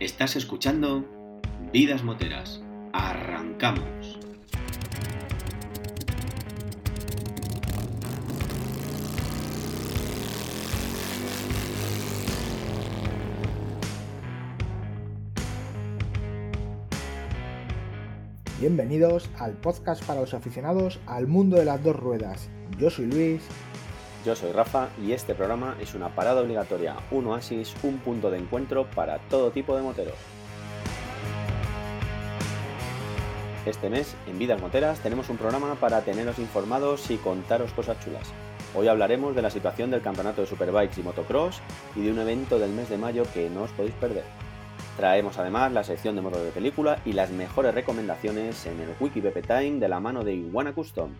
Estás escuchando Vidas Moteras. Arrancamos. Bienvenidos al podcast para los aficionados al mundo de las dos ruedas. Yo soy Luis. Yo soy Rafa y este programa es una parada obligatoria, un oasis, un punto de encuentro para todo tipo de moteros. Este mes, en Vidas Moteras, tenemos un programa para teneros informados y contaros cosas chulas. Hoy hablaremos de la situación del campeonato de Superbikes y Motocross y de un evento del mes de mayo que no os podéis perder. Traemos además la sección de motos de película y las mejores recomendaciones en el Wiki Time de la mano de Iguana Custom.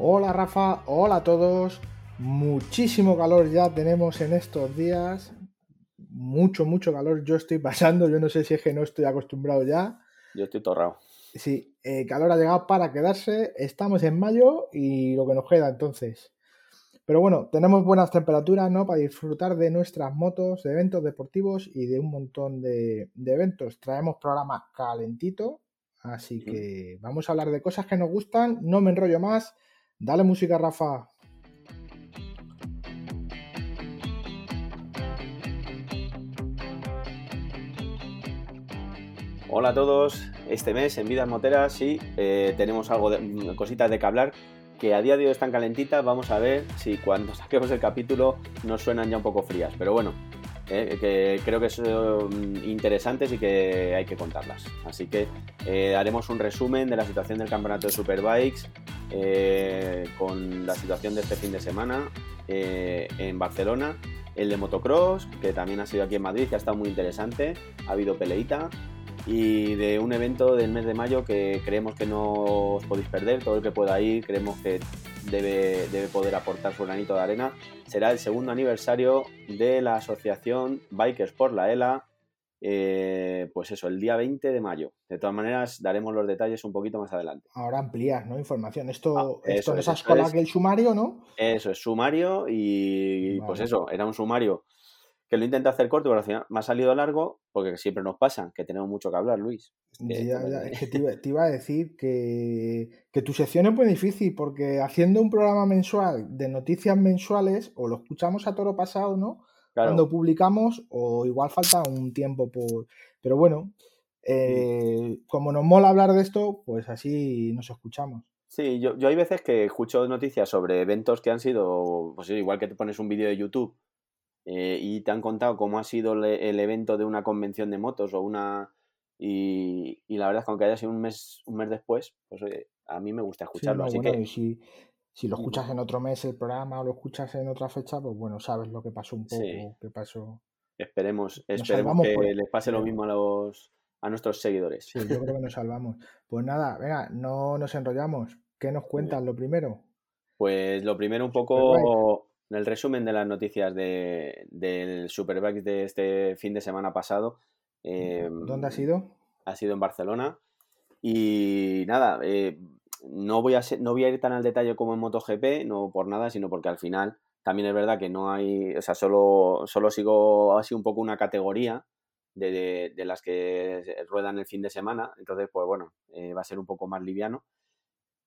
Hola Rafa, hola a todos. Muchísimo calor ya tenemos en estos días. Mucho, mucho calor yo estoy pasando. Yo no sé si es que no estoy acostumbrado ya. Yo estoy torrado. Sí, el calor ha llegado para quedarse. Estamos en mayo y lo que nos queda entonces. Pero bueno, tenemos buenas temperaturas, ¿no? Para disfrutar de nuestras motos, de eventos deportivos y de un montón de, de eventos. Traemos programa calentito, así que vamos a hablar de cosas que nos gustan. No me enrollo más. Dale música, Rafa. Hola a todos, este mes en Vidas Moteras sí eh, tenemos algo de cositas de que hablar que a día de hoy están calentitas, vamos a ver si cuando saquemos el capítulo nos suenan ya un poco frías, pero bueno, eh, que creo que son interesantes y que hay que contarlas. Así que eh, haremos un resumen de la situación del campeonato de Superbikes con la situación de este fin de semana en Barcelona, el de motocross, que también ha sido aquí en Madrid, que ha estado muy interesante, ha habido peleita y de un evento del mes de mayo que creemos que no os podéis perder, todo el que pueda ir, creemos que debe, debe poder aportar su granito de arena. Será el segundo aniversario de la asociación Bikers por la ELA, eh, pues eso, el día 20 de mayo. De todas maneras, daremos los detalles un poquito más adelante. Ahora amplías, ¿no? Información. Esto, Ah, esto eso no es, es sumario, ¿no? Eso es sumario y pues eso, era un sumario que lo intento hacer corto, pero al final me ha salido largo porque siempre nos pasa, que tenemos mucho que hablar, Luis. que- Ya, ya, es que te iba, te iba a decir que, que tu sección es muy difícil porque haciendo un programa mensual de noticias mensuales o lo escuchamos a toro pasado, ¿no? Claro. Cuando publicamos o igual falta un tiempo por... Pero bueno, eh, como nos mola hablar de esto, pues así nos escuchamos. Sí, yo, yo hay veces que escucho noticias sobre eventos que han sido, pues igual que te pones un vídeo de YouTube eh, y te han contado cómo ha sido le- el evento de una convención de motos o una... Y, y la verdad es que aunque haya sido un mes, un mes después, pues oye, a mí me gusta Sí, escucharlo. no, así bueno, que si, si lo escuchas en otro mes el programa o lo escuchas en otra fecha, pues bueno, sabes lo que pasó un poco, Sí. qué pasó. esperemos, esperemos que por- les pase lo por- mismo a los a nuestros seguidores. Sí, yo creo que nos salvamos. Pues nada, venga, no nos enrollamos. ¿Qué nos cuentas lo primero? Pues lo primero un Superbike. Poco el resumen de las noticias de, del Superbike de este fin de semana pasado. eh, ¿Dónde ha sido? ha sido en Barcelona. Y nada, eh, no, voy a ser- no voy a ir tan al detalle como en MotoGP, no por nada, sino porque al final también es verdad que no hay, o sea, solo, solo sigo así un poco una categoría de, de- de las que ruedan el fin de semana, entonces pues bueno, eh, va a ser un poco más liviano.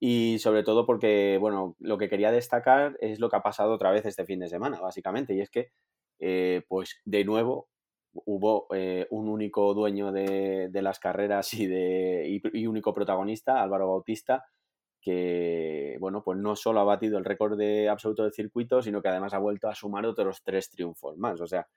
Y sobre todo porque, bueno, lo que quería destacar es lo que ha pasado otra vez este fin de semana, básicamente, y es que, eh, pues de nuevo, hubo eh, un único dueño de, las carreras y, de, y único protagonista, Álvaro Bautista, que, bueno, pues no solo ha batido el récord de absoluto del circuito, sino que además ha vuelto a sumar otros tres triunfos más. O sea,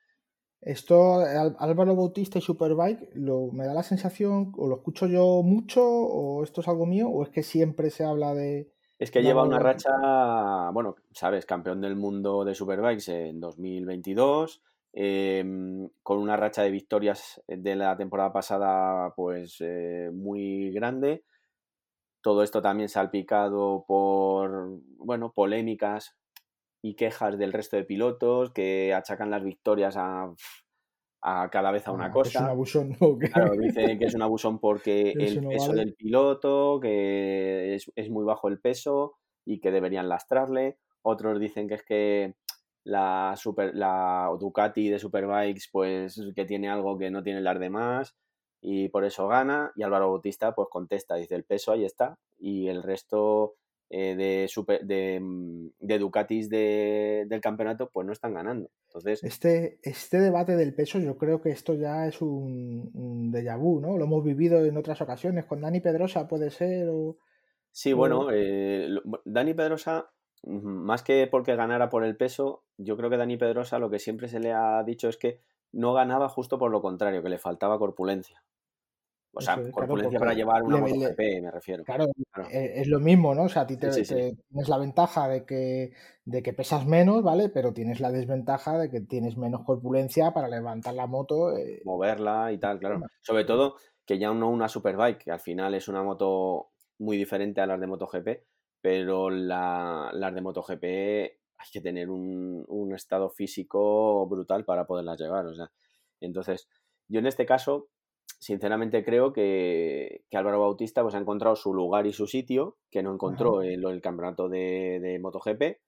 Esto, Álvaro Bautista y Superbike, lo, me da la sensación, o lo escucho yo mucho, o esto es algo mío, o es que siempre se habla de... es que de lleva una Bautista. racha, bueno, sabes, campeón del mundo de Superbikes en 2022, em, con una racha de victorias de la temporada pasada, pues eh, muy grande. Todo esto también salpicado por, bueno, polémicas y quejas del resto de pilotos que achacan las victorias a, a cada vez a una Ah, que Es un cosa. abusón, ¿no? Claro, dicen que es un abusón porque el no peso vale. del piloto, que es, es muy bajo el peso, y que deberían lastrarle. Otros dicen que es que la, super, la Ducati de Superbikes, pues que tiene algo que no tiene las demás y por eso gana. Y Álvaro Bautista, pues contesta, dice el peso ahí está y el resto eh, de, super, de, mm, de, Ducatis de, del campeonato, pues no están ganando. Entonces, este, este debate del peso, yo creo que esto ya es un, un déjà vu, ¿no? Lo hemos vivido en otras ocasiones, con Dani Pedrosa puede ser, o... Sí, bueno, eh, Dani Pedrosa, más que porque ganara por el peso, yo creo que Dani Pedrosa lo que siempre se le ha dicho es que no ganaba justo por lo contrario, que le faltaba corpulencia. O sea, corpulencia para llevar una MotoGP, me refiero. Claro, e, es lo mismo, ¿no? O sea, a ti te, tienes la ventaja de que, de que pesas menos, ¿vale? Pero tienes la desventaja de que tienes menos corpulencia para levantar la moto. Eh, Moverla y tal, claro. Sobre todo que ya no una superbike, que al final es una moto muy diferente a las de MotoGP, pero la, las de MotoGP hay que tener un, un estado físico brutal para poderlas llevar. O sea, entonces, yo en este caso sinceramente creo que, Álvaro Bautista pues, ha encontrado su lugar y su sitio, que no encontró en el campeonato de, MotoGP.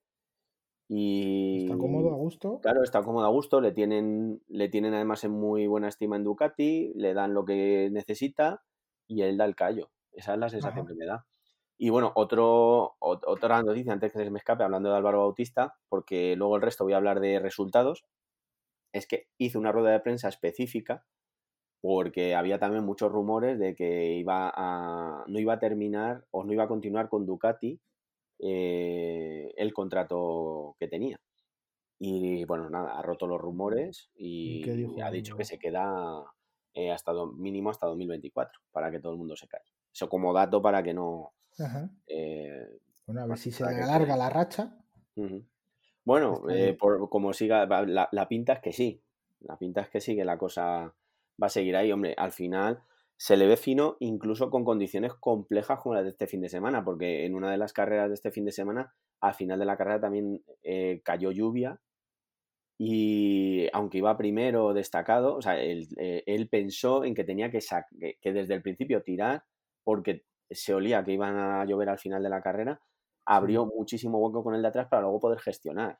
Y, está cómodo a gusto. Claro, está cómodo a gusto. Le tienen, le tienen además en muy buena estima en Ducati, le dan lo que necesita y él da el callo. Esa es la sensación que me da. Y bueno, otro, otra noticia antes que se me escape, hablando de Álvaro Bautista, porque luego el resto voy a hablar de resultados, es que hizo una rueda de prensa específica porque había también muchos rumores de que iba a, no iba a terminar o no iba a continuar con Ducati eh, el contrato que tenía. Y bueno, nada, ha roto los rumores y, ha dicho que se queda eh, hasta mínimo hasta 2024 para que todo el mundo se calle. Eso como dato para que no. Eh, bueno, a ver si se alarga la racha. Bueno, por, como siga, la, la pinta es que sí. La pinta es que sí, que la cosa va a seguir ahí. Hombre, al final se le ve fino incluso con condiciones complejas como las de este fin de semana, porque en una de las carreras de este fin de semana, al final de la carrera también eh, cayó lluvia y aunque iba primero destacado, o sea, él, eh, pensó en que tenía que, que desde el principio tirar porque se olía que iban a llover al final de la carrera, abrió muchísimo hueco con el de atrás para luego poder gestionar.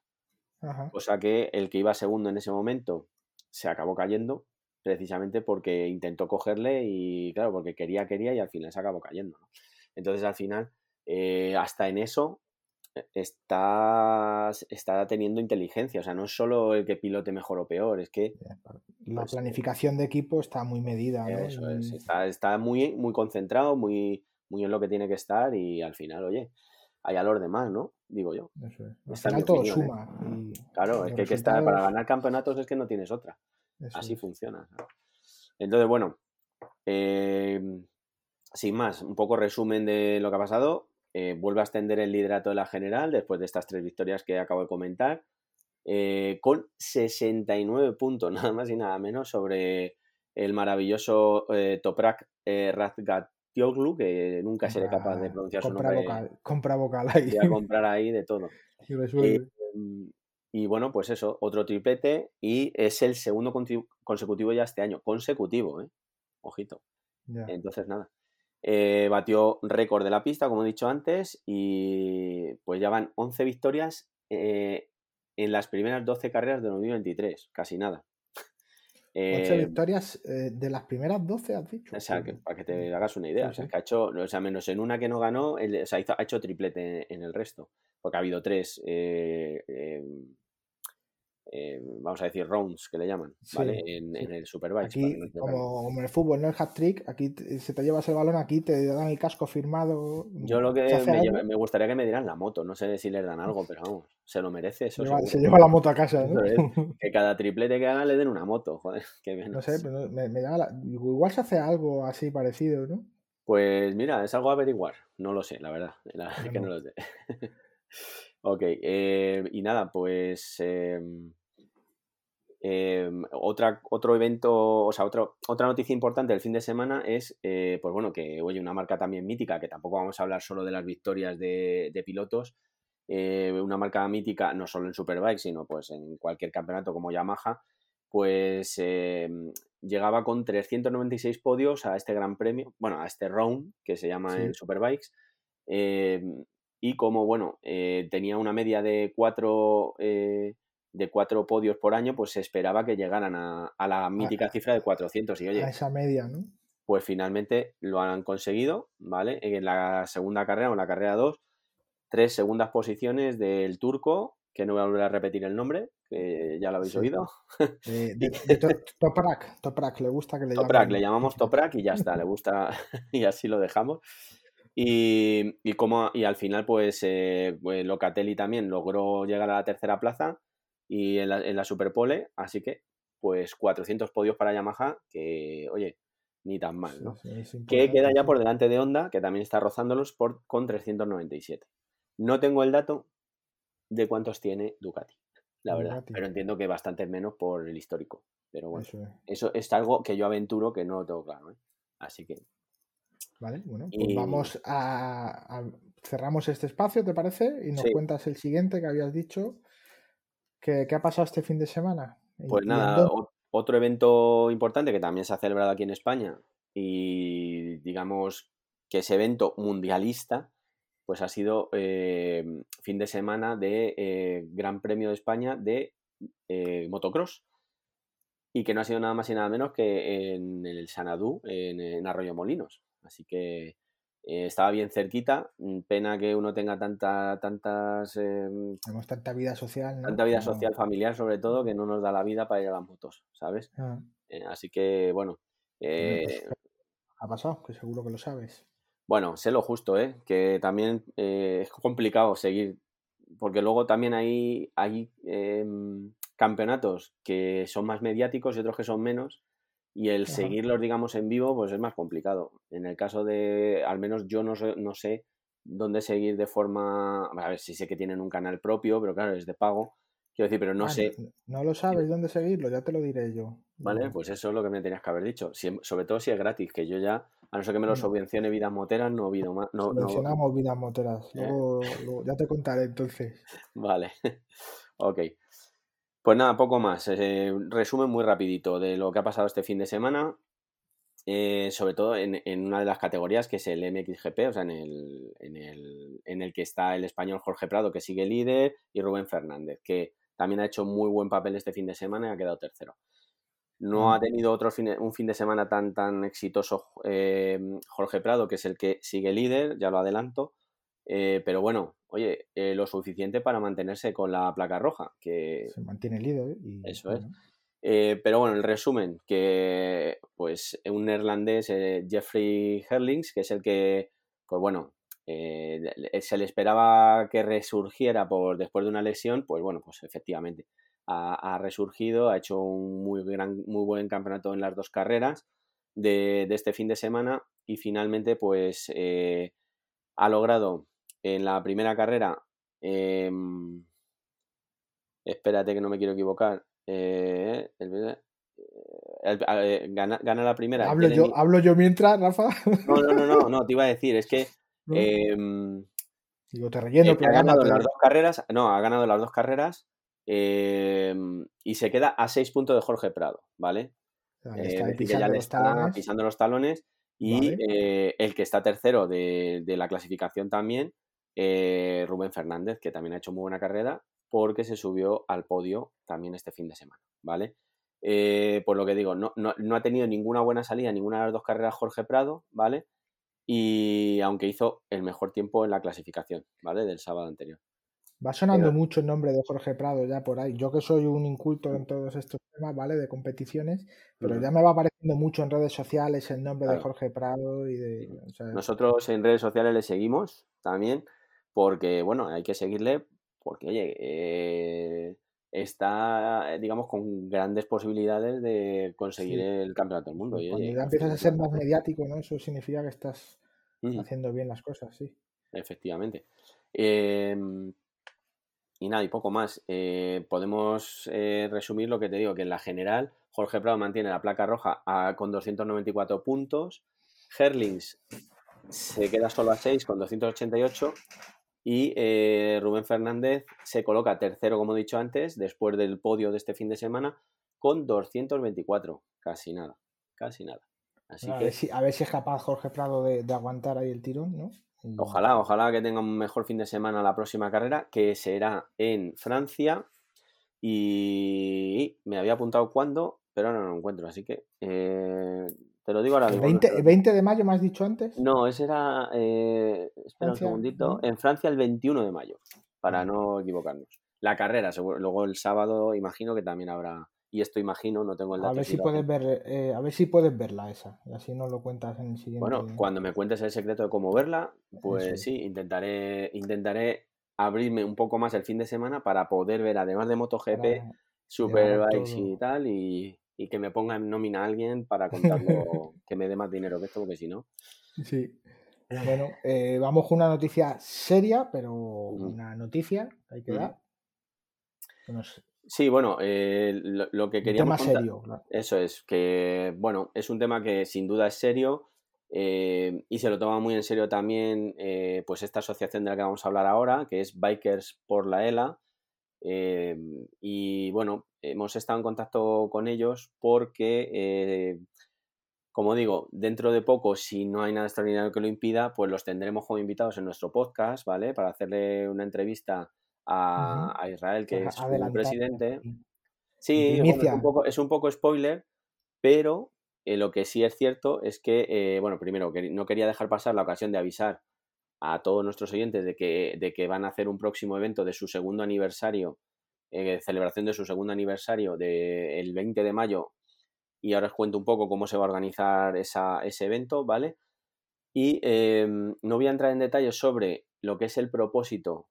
O sea que el que iba segundo en ese momento se acabó cayendo precisamente porque intentó cogerle y claro, porque quería, quería y al final se acabó cayendo. Entonces al final, eh, hasta en eso eh, está, está teniendo inteligencia, o sea, no es solo el que pilote mejor o peor, es que... La pues, planificación de equipo está muy medida. está, está, muy, muy concentrado, muy, muy en lo que tiene que estar y al final, oye, hay a los demás, ¿no? Digo yo. Eso Al todo ¿eh? suma. claro, es que, hay que estar, para ganar campeonatos es que no tienes otra. Así funciona. Entonces, bueno, em, sin más, un poco resumen de lo que ha pasado. Eh, vuelve a extender el liderato de la general después de estas tres victorias que acabo de comentar, eh, con 69 puntos, nada más y nada menos, sobre el maravilloso eh, Toprak Razgatioglu, que nunca seré capaz de pronunciar su nombre. compra vocal ahí. Voy a comprar ahí de todo. Y bueno, pues eso, otro triplete y es el segundo consecutivo ya este año. Consecutivo, ¿eh? Ojito. Entonces, nada. Eh, batió récord de la pista, como he dicho antes, y pues ya van 11 victorias eh, en las primeras 12 carreras de 2023. Casi nada. 11 eh, victorias de las primeras 12, has dicho. O sea, para que te hagas una idea. O sea, que ha hecho, o sea, menos en una que no ganó, o sea, ha hecho triplete en el resto porque ha habido tres, eh, em, vamos a decir, rounds que le llaman, ¿vale? En, el Superbike. Aquí, como, en el fútbol, ¿no? El hat-trick, aquí se te llevas el balón, aquí te dan el casco firmado. Yo lo que me, gustaría que me dieran la moto, no sé si les dan algo, pero vamos, se lo merece eso. se lleva la moto a casa, que cada triplete que haga le den una moto, joder, qué. No sé, pero me, igual se hace algo así parecido, ¿no? Pues mira, es algo a averiguar, no lo sé, la verdad, la verdad que no lo sé. Ok, eh, y nada, pues em, em, otra, otro evento, o sea, otra noticia importante del fin de semana es, eh, pues bueno, que oye, una marca también mítica, que tampoco vamos a hablar solo de las victorias de, pilotos, eh, una marca mítica no solo en Superbike, sino pues en cualquier campeonato como Yamaha, pues em, llegaba con 396 podios a este gran premio, bueno, a este round que se llama en Superbikes y como, bueno, eh, tenía una media de cuatro, de cuatro podios por año, pues se esperaba que llegaran a, la mítica cifra de 400. Y oye, a esa media, ¿no? Pues finalmente lo han conseguido, ¿vale? En la segunda carrera o en la carrera 2, tres segundas posiciones del turco, que no voy a volver a repetir el nombre, que ya lo habéis oído. Eh, de, Toprak, Toprak, le gusta que le Toprak, le llamamos Toprak y ya está, le gusta y así lo dejamos. Y, como, y al final, pues, eh, pues, Locatelli también logró llegar a la tercera plaza y en la, en la Superpole, así que, pues, 400 podios para Yamaha, que, oye, ni tan mal, ¿no? que queda ya por delante de Honda, que también está rozándolos por, con 397. No tengo el dato de cuántos tiene Ducati, la verdad, pero entiendo que bastante menos por el histórico. Pero bueno, eso es, algo que yo aventuro que no lo tengo claro, ¿eh? Así que Vale, bueno, pues vamos a, Cerramos este espacio, ¿te parece? Y nos cuentas el siguiente que habías dicho. ¿Qué, ha pasado este fin de semana? Pues nada, otro evento importante que también se ha celebrado aquí en España y digamos que ese evento mundialista, pues ha sido eh, fin de semana de eh, Gran Premio de España de eh, motocross y que no ha sido nada más y nada menos que en el Sanadú, en Arroyo Molinos. Así que eh, estaba bien cerquita. Mm, pena que uno tenga tanta, tantas. Em, Tenemos tanta vida social. Tanta vida social, familiar, sobre todo, que no nos da la vida para ir a las motos, ¿sabes? Ah. Eh, así que, bueno. Pues, eh, ha pasado, que seguro que lo sabes. Bueno, sé lo justo, ¿eh? Que también es complicado seguir. Porque luego también hay, hay em, campeonatos que son más mediáticos y otros que son menos y el seguirlos, digamos, en vivo, pues es más complicado. En el caso de, al menos yo no sé, no sé dónde seguir de forma, a ver si sé que tienen un canal propio, pero claro, es de pago. Quiero decir, pero no sé. No lo sabes dónde seguirlo, ya te lo diré yo. Vale, pues eso es lo que me tenías que haber dicho. sobre todo si es gratis, que yo ya, a no ser que me lo subvencione Vidas Moteras, no he más. No, Subvencionamos Vidas Moteras. Eh. Luego, ya te contaré entonces. Vale, ok. Pues nada, poco más. Eh, resumen muy rapidito de lo que ha pasado este fin de semana. Eh, sobre todo en, una de las categorías que es el MXGP, o sea, en el, en, el, que está el español Jorge Prado, que sigue líder, y Rubén Fernández, que también ha hecho muy buen papel este fin de semana y ha quedado tercero. No ha tenido otro un fin de semana tan, tan exitoso eh, Jorge Prado, que es el que sigue líder, ya lo adelanto, eh, pero bueno, oye, eh, lo suficiente para mantenerse con la placa roja. Que... Se mantiene líder. Y, Eso es. Eh, pero bueno, el resumen, que pues un neerlandés, Jeffrey Herlings, que es el que, pues bueno, se le esperaba que resurgiera por, después de una lesión, pues bueno, pues efectivamente ha, resurgido, ha hecho un muy, gran, muy buen campeonato en las dos carreras de, de este fin de semana y finalmente pues ha logrado en la primera carrera, em, espérate que no me quiero equivocar, eh, eh, eh, gana, la primera. ¿Hablo yo, ¿Hablo yo mientras, Rafa? No, no, no, no, no, te iba a decir, es que... Em, Digo, te relleno, ha ganado las dos carreras, no, ha ganado las dos carreras em, y se queda a seis puntos de Jorge Prado, ¿vale? ya le está pisando los talones y el que está tercero de, de, la clasificación también eh, Rubén Fernández, que también ha hecho muy buena carrera, porque se subió al podio también este fin de semana, ¿vale? Eh, por lo que digo, no, ha tenido ninguna buena salida, ninguna de las dos carreras Jorge Prado, ¿vale? Y aunque hizo el mejor tiempo en la clasificación, ¿vale? Del sábado anterior. Va sonando mucho el nombre de Jorge Prado ya por ahí. Yo que soy un inculto en todos estos temas, ¿vale? De competiciones, pero ya me va apareciendo mucho en redes sociales el nombre de Jorge Prado y de... Nosotros en redes sociales le seguimos también porque, bueno, hay que seguirle porque, oye, eh, está, digamos, con grandes posibilidades de conseguir el campeonato del mundo. Cuando ya empiezas a ser más mediático, ¿no? Eso significa que estás haciendo bien las cosas, sí. Efectivamente. Em, y nada, y poco más. Eh, podemos eh, resumir lo que te digo, que en la general Jorge Prado mantiene la placa roja con 294 puntos. Herlings se queda solo a 6 con 288 y eh, Rubén Fernández se coloca tercero, como he dicho antes, después del podio de este fin de semana, con 224. Casi nada, casi nada. a, ver si, es capaz Jorge Prado de, aguantar ahí el tirón, ¿no? Ojalá, ojalá que tenga un mejor fin de semana la próxima carrera, que será en Francia. Y me había apuntado cuándo, pero ahora no lo encuentro, así que eh, te lo digo ahora ¿El mismo. 20, 20 de mayo me has dicho antes? No, ese era. eh, espera un segundito. ¿no? En Francia el 21 de mayo, para no equivocarnos. La carrera, seguro. Luego el sábado, imagino que también habrá. Y esto imagino, no tengo el A dato. ver aquí si puedes ver, eh, a ver si puedes verla esa. Y así nos lo cuentas en el siguiente. Bueno, cuando me cuentes el secreto de cómo verla, pues Eso sí, intentaré, intentaré abrirme un poco más el fin de semana para poder ver, además de MotoGP, para- Superbikes y tal, y, y que me ponga en nómina a alguien para contarlo, que me dé más dinero que esto, porque si no. Sí. Bueno, eh, vamos con una noticia seria, pero una noticia que hay que dar. Sí, bueno, eh, lo, lo que un queríamos tema contar- serio. claro. Eso es, que bueno, es un tema que sin duda es serio eh, y se lo toma muy en serio también pues esta asociación de la que vamos a hablar ahora, que es Bikers por la ELA. Eh, y bueno, hemos estado en contacto con ellos porque, eh, como digo, dentro de poco, si no hay nada extraordinario que lo impida, pues los tendremos como invitados en nuestro podcast, ¿vale? Para hacerle una entrevista a, Israel, que Pues es su adelantar presidente. Sí, bueno, es, un poco, es un poco spoiler, pero eh, lo que sí es cierto es que, eh, bueno, primero, que no quería dejar pasar la ocasión de avisar a todos nuestros oyentes de que, de que van a hacer un próximo evento de su segundo aniversario, eh, celebración de su segundo aniversario del 20 de mayo, y ahora os cuento un poco cómo se va a organizar esa- ese evento, ¿vale? Y eh, no voy a entrar en detalles sobre lo que es el propósito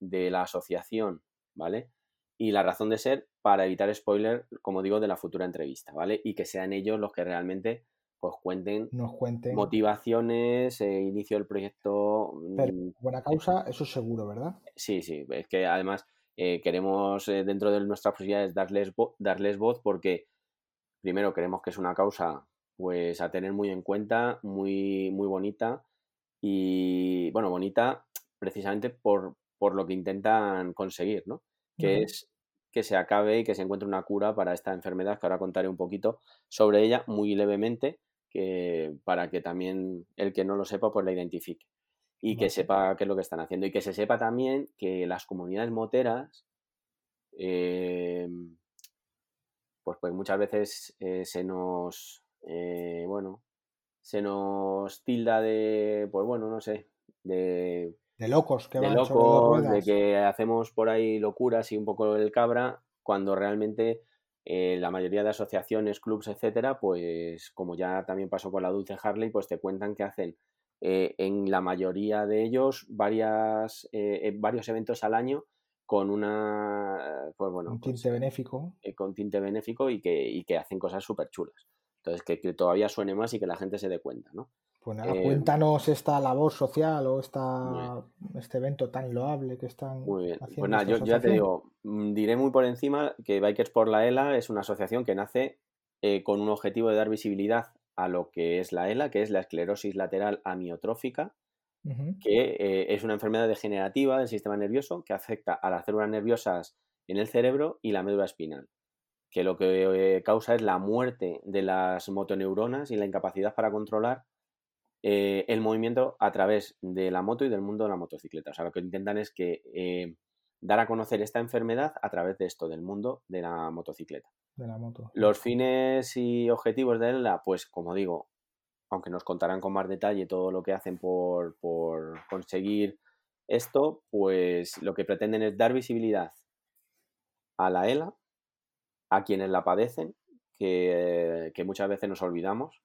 de la asociación, ¿vale? Y la razón de ser para evitar spoiler, como digo, de la futura entrevista, ¿vale? Y que sean ellos los que realmente pues cuenten Nos cuenten. motivaciones, eh, inicio del proyecto. Pero mm, buena causa, eso seguro, ¿verdad? Sí, sí, es que además eh, queremos eh, dentro de nuestras posibilidades darles, vo- darles voz porque primero creemos que es una causa pues a tener muy en cuenta, muy, muy bonita y bueno, bonita precisamente por, por lo que intentan conseguir, ¿no? Que es que se acabe y que se encuentre una cura para esta enfermedad, que ahora contaré un poquito sobre ella muy levemente, que, para que también el que no lo sepa pues la identifique. Y que sepa qué es lo que están haciendo. Y que se sepa también que las comunidades moteras eh, pues, pues muchas veces eh, se nos eh, bueno se nos tilda de pues bueno no sé de, De locos que de van locos de que hacemos por ahí locuras y un poco el cabra cuando realmente eh, la mayoría de asociaciones, clubs, etcétera, pues como ya también pasó con la Dulce Harley, pues te cuentan que hacen eh, en la mayoría de ellos varias, eh, eh, varios eventos al año con una, pues bueno, un pues, tinte benéfico. eh, con tinte benéfico y que, y que hacen cosas súper chulas. Entonces, que, que todavía suene más y que la gente se dé cuenta, ¿no? Pues nada, eh, cuéntanos esta labor social o esta, este evento tan loable que están Muy bien. haciendo Pues nada, yo, ya te digo, mm, diré muy por encima que Bikers por la ELA es una asociación que nace eh, con un objetivo de dar visibilidad a lo que es la ELA, que es la esclerosis lateral amiotrófica, que eh, es una enfermedad degenerativa del sistema nervioso que afecta a las células nerviosas en el cerebro y la médula espinal, que lo que causa es la muerte de las motoneuronas y la incapacidad para controlar eh, el movimiento a través de la moto y del mundo de la motocicleta. O sea, lo que intentan es que eh, dar a conocer esta enfermedad a través de esto, del mundo de la motocicleta. de la moto. Los fines y objetivos de ELA, pues como digo, aunque nos contarán con más detalle todo lo que hacen por, por conseguir esto, pues lo que pretenden es dar visibilidad a la ELA, a quienes la padecen, que, que muchas veces nos olvidamos,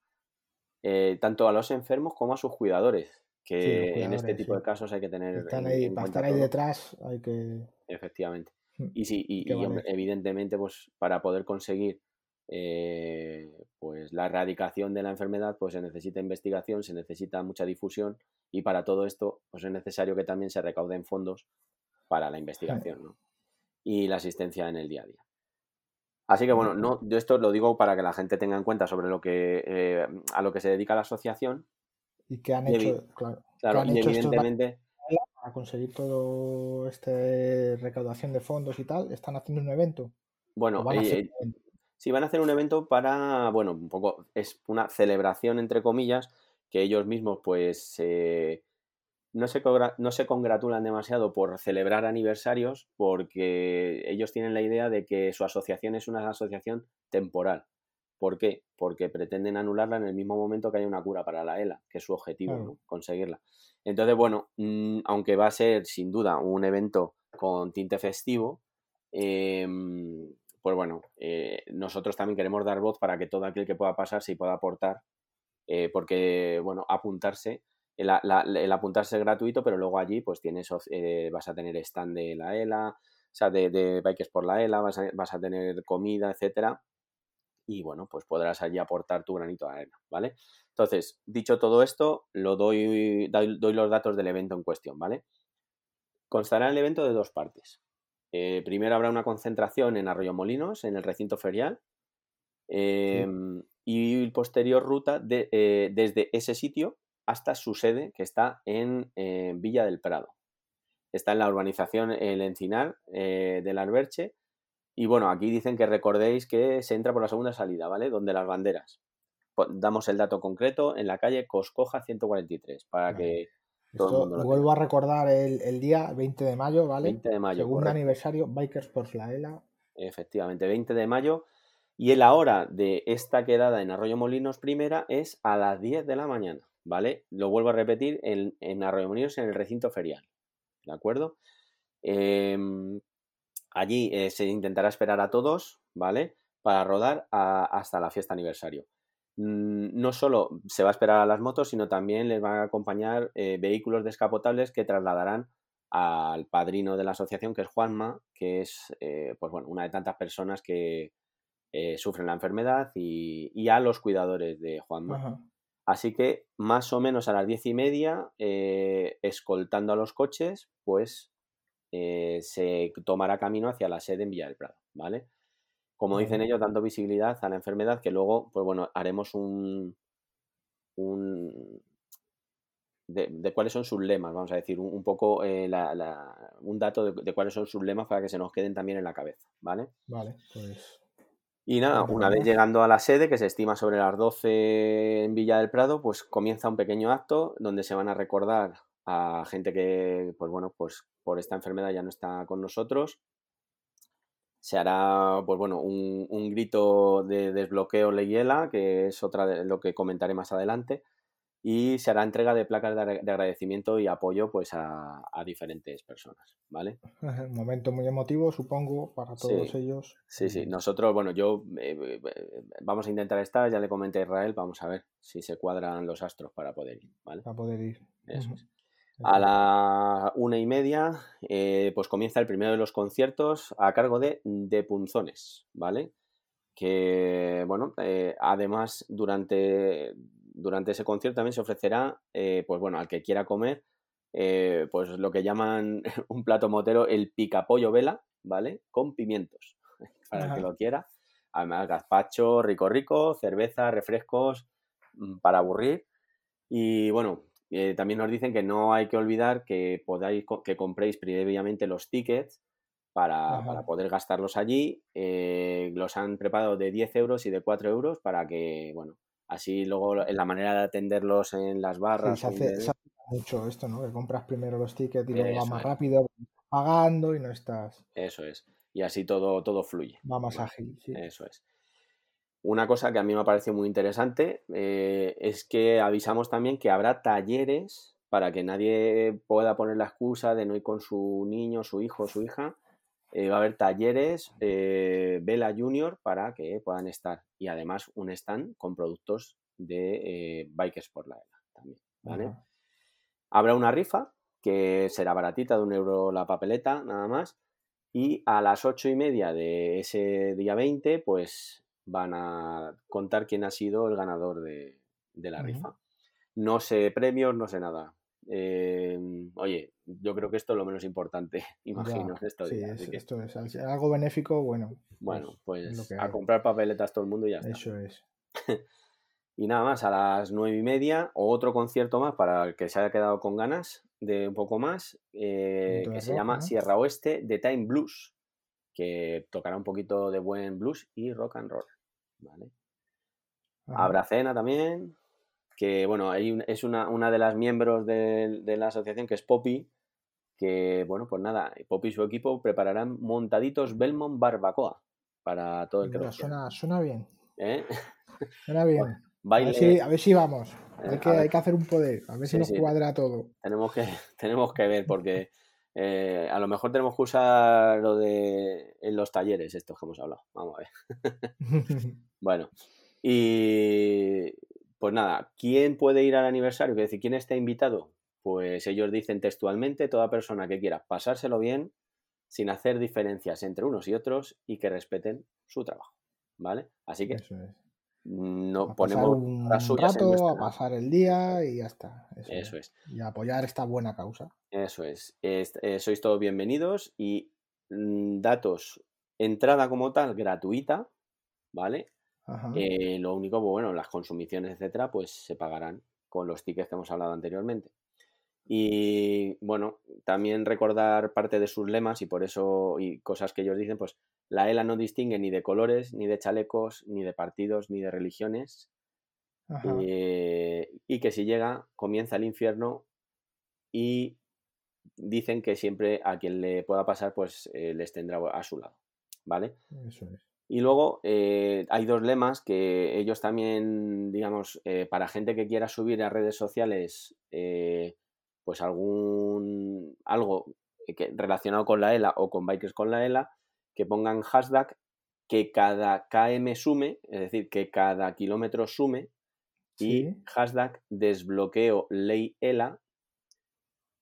eh, tanto a los enfermos como a sus cuidadores, que Sí, en este tipo sí. de casos hay que tener Están ahí, en para estar ahí todo. detrás hay que... Efectivamente. Mm, Y sí, y, evidentemente, pues para poder conseguir eh, pues la erradicación de la enfermedad, pues se necesita investigación, se necesita mucha difusión y para todo esto, pues es necesario que también se recauden fondos para la investigación ¿no? y la asistencia en el día a día. Así que bueno, no, yo esto lo digo para que la gente tenga en cuenta sobre lo que eh, a lo que se dedica la asociación. Y que han Y hecho, claro, Claro, han y hecho estos evidentemente, para conseguir todo este recaudación de fondos y tal, están haciendo un evento. Bueno, van eh, un evento. Sí, van a hacer un evento para, bueno, un poco, es una celebración entre comillas, que ellos mismos pues eh, no se, no se congratulan demasiado por celebrar aniversarios porque ellos tienen la idea de que su asociación es una asociación temporal. ¿Por qué? Porque pretenden anularla en el mismo momento que haya una cura para la ELA, que es su objetivo, conseguirla. Entonces, bueno, mm, aunque va a ser sin duda un evento con tinte festivo, em, pues bueno, eh, nosotros también queremos dar voz para que todo aquel que pueda pasarse y pueda aportar, eh, porque, bueno, apuntarse el, apuntarse es gratuito, pero luego allí pues tienes, eh, vas a tener stand de la ELA, o sea, de, de bikes por la ELA, vas a, vas a tener comida, etcétera. Y bueno, pues podrás allí aportar tu granito de arena, ¿vale? Entonces, dicho todo esto, lo doy, doy, los datos del evento en cuestión, ¿vale? Constará el evento de dos partes. Eh, primero habrá una concentración en Arroyo Molinos, en el recinto ferial, em, y posterior ruta de, eh, desde ese sitio hasta su sede, que está en eh, Villa del Prado. Está en la urbanización El Encinar eh, del Alberche. Y bueno, aquí dicen que recordéis que se entra por la segunda salida, ¿vale? Donde las banderas. Damos el dato concreto en la calle Coscoja 143, para que todo el mundo lo Vuelvo a recordar el, día 20 de mayo, ¿vale? 20 de mayo. Segundo aniversario, Bikers por Flaela. Efectivamente, 20 de mayo. Y la hora de esta quedada en Arroyo Molinos primera es a las 10 de la mañana. ¿Vale? Lo vuelvo a repetir en, en Arroyo Molinos, en el recinto ferial, ¿de acuerdo? Em, allí eh, se intentará esperar a todos, ¿vale? Para rodar hasta la fiesta aniversario. Mm, no solo se va a esperar a las motos, sino también les van a acompañar eh, vehículos descapotables que trasladarán al padrino de la asociación, que es Juanma, que es eh, pues bueno, una de tantas personas que sufren la enfermedad, y, a los cuidadores de Juanma. Así que más o menos a las diez y media, eh, escoltando a los coches, pues eh, se tomará camino hacia la sede en Villa del Prado, ¿vale? Como dicen ellos, dando visibilidad a la enfermedad, que luego, pues bueno, haremos un, un de, cuáles son sus lemas, vamos a decir, un, poco eh, un dato de, de, cuáles son sus lemas para que se nos queden también en la cabeza, ¿vale? Vale, pues y nada, una vez llegando a la sede, que se estima sobre las 12 en Villa del Prado, pues comienza un pequeño acto donde se van a recordar a gente que, pues bueno, pues por esta enfermedad ya no está con nosotros. Se hará, pues bueno, un, un grito de desbloqueo Leguiela, que es otra de lo que comentaré más adelante y se hará entrega de placas de, agradecimiento y apoyo pues a, diferentes personas, ¿vale? Un momento muy emotivo, supongo, para todos ellos. Sí, sí, nosotros, bueno, yo eh, eh, vamos a intentar estar, ya le comenté a Israel, vamos a ver si se cuadran los astros para poder ir, ¿vale? Para poder ir. Eso es. A la una y media, eh, pues comienza el primero de los conciertos a cargo de, de Punzones, ¿vale? Que, bueno, además durante durante ese concierto también se ofrecerá, eh, pues bueno, al que quiera comer, eh, pues lo que llaman un plato motero, el picapollo vela, ¿vale? Con pimientos, para el que lo quiera. Además, gazpacho, rico rico, cerveza, refrescos, mm, para aburrir. Y bueno, eh, también nos dicen que no hay que olvidar que podáis que compréis previamente los tickets para, para poder gastarlos allí. los han preparado de 10 euros y de 4 euros para que, bueno, Así luego en la manera de atenderlos en las barras. se, hace, mucho esto, ¿no? Que compras primero los tickets y luego va más rápido, pagando y no estás. Eso es. Y así todo, todo fluye. Va más ágil, sí. Eso es. Una cosa que a mí me ha parecido muy interesante eh, es que avisamos también que habrá talleres para que nadie pueda poner la excusa de no ir con su niño, su hijo, su hija, eh, va a haber talleres eh, Vela Junior para que puedan estar y además un stand con productos de eh, Bikers por la ELA también. ¿vale? Habrá una rifa que será baratita, de un euro la papeleta nada más. Y a las ocho y media de ese día 20, pues van a contar quién ha sido el ganador de, la rifa. No sé premios, no sé nada. Em, oye, yo creo que esto es lo menos importante, imagino, esto. Sí, esto es algo benéfico, bueno. Bueno, pues a comprar papeletas todo el mundo y ya está. Eso es. y nada más, a las nueve y media, otro concierto más para el que se haya quedado con ganas de un poco más, eh, que se llama Sierra Oeste The Time Blues, que tocará un poquito de buen blues y rock and roll. ¿vale? Habrá cena también, que bueno, hay un- es una, una de las miembros de, de la asociación que es Poppy, que bueno, pues nada, Poppy y su equipo prepararán montaditos Belmont Barbacoa para todo el que lo suena, suena bien. ¿eh? Suena bien. A Baile, ver, si, a ver si vamos. Eh, Hay que, hay que hacer un poder. A ver si nos sí. cuadra todo. tenemos que, tenemos que ver porque eh, a lo mejor tenemos que usar lo de en los talleres estos que hemos hablado. Vamos a ver. Bueno, y pues nada, ¿quién puede ir al aniversario? Es decir, ¿quién está invitado? Pues ellos dicen textualmente, toda persona que quiera pasárselo bien, sin hacer diferencias entre unos y otros y que respeten su trabajo, ¿vale? Así que Eso es. no A ponemos un las suyas rato, a pasar el día y ya está. Eso, Eso es. es, Y apoyar esta buena causa. eso es. Es- eh, sois todos bienvenidos y mm, datos, entrada como tal, gratuita, ¿vale? Eh, lo único, pues, bueno, las consumiciones, etcétera, pues se pagarán con los tickets que hemos hablado anteriormente. Y bueno, también recordar parte de sus lemas y por eso, y cosas que ellos dicen, pues la ELA no distingue ni de colores, ni de chalecos, ni de partidos, ni de religiones. Eh, y que si llega, comienza el infierno y dicen que siempre a quien le pueda pasar, pues eh, les tendrá a su lado. ¿Vale? Eso es. Y luego eh, hay dos lemas que ellos también, digamos, eh, para gente que quiera subir a redes sociales, eh, pues algún algo que, relacionado con la ELA o con Bikers con la ELA, que pongan hashtag que cada KM sume, es decir, que cada kilómetro sume, y hashtag desbloqueo ley ELA,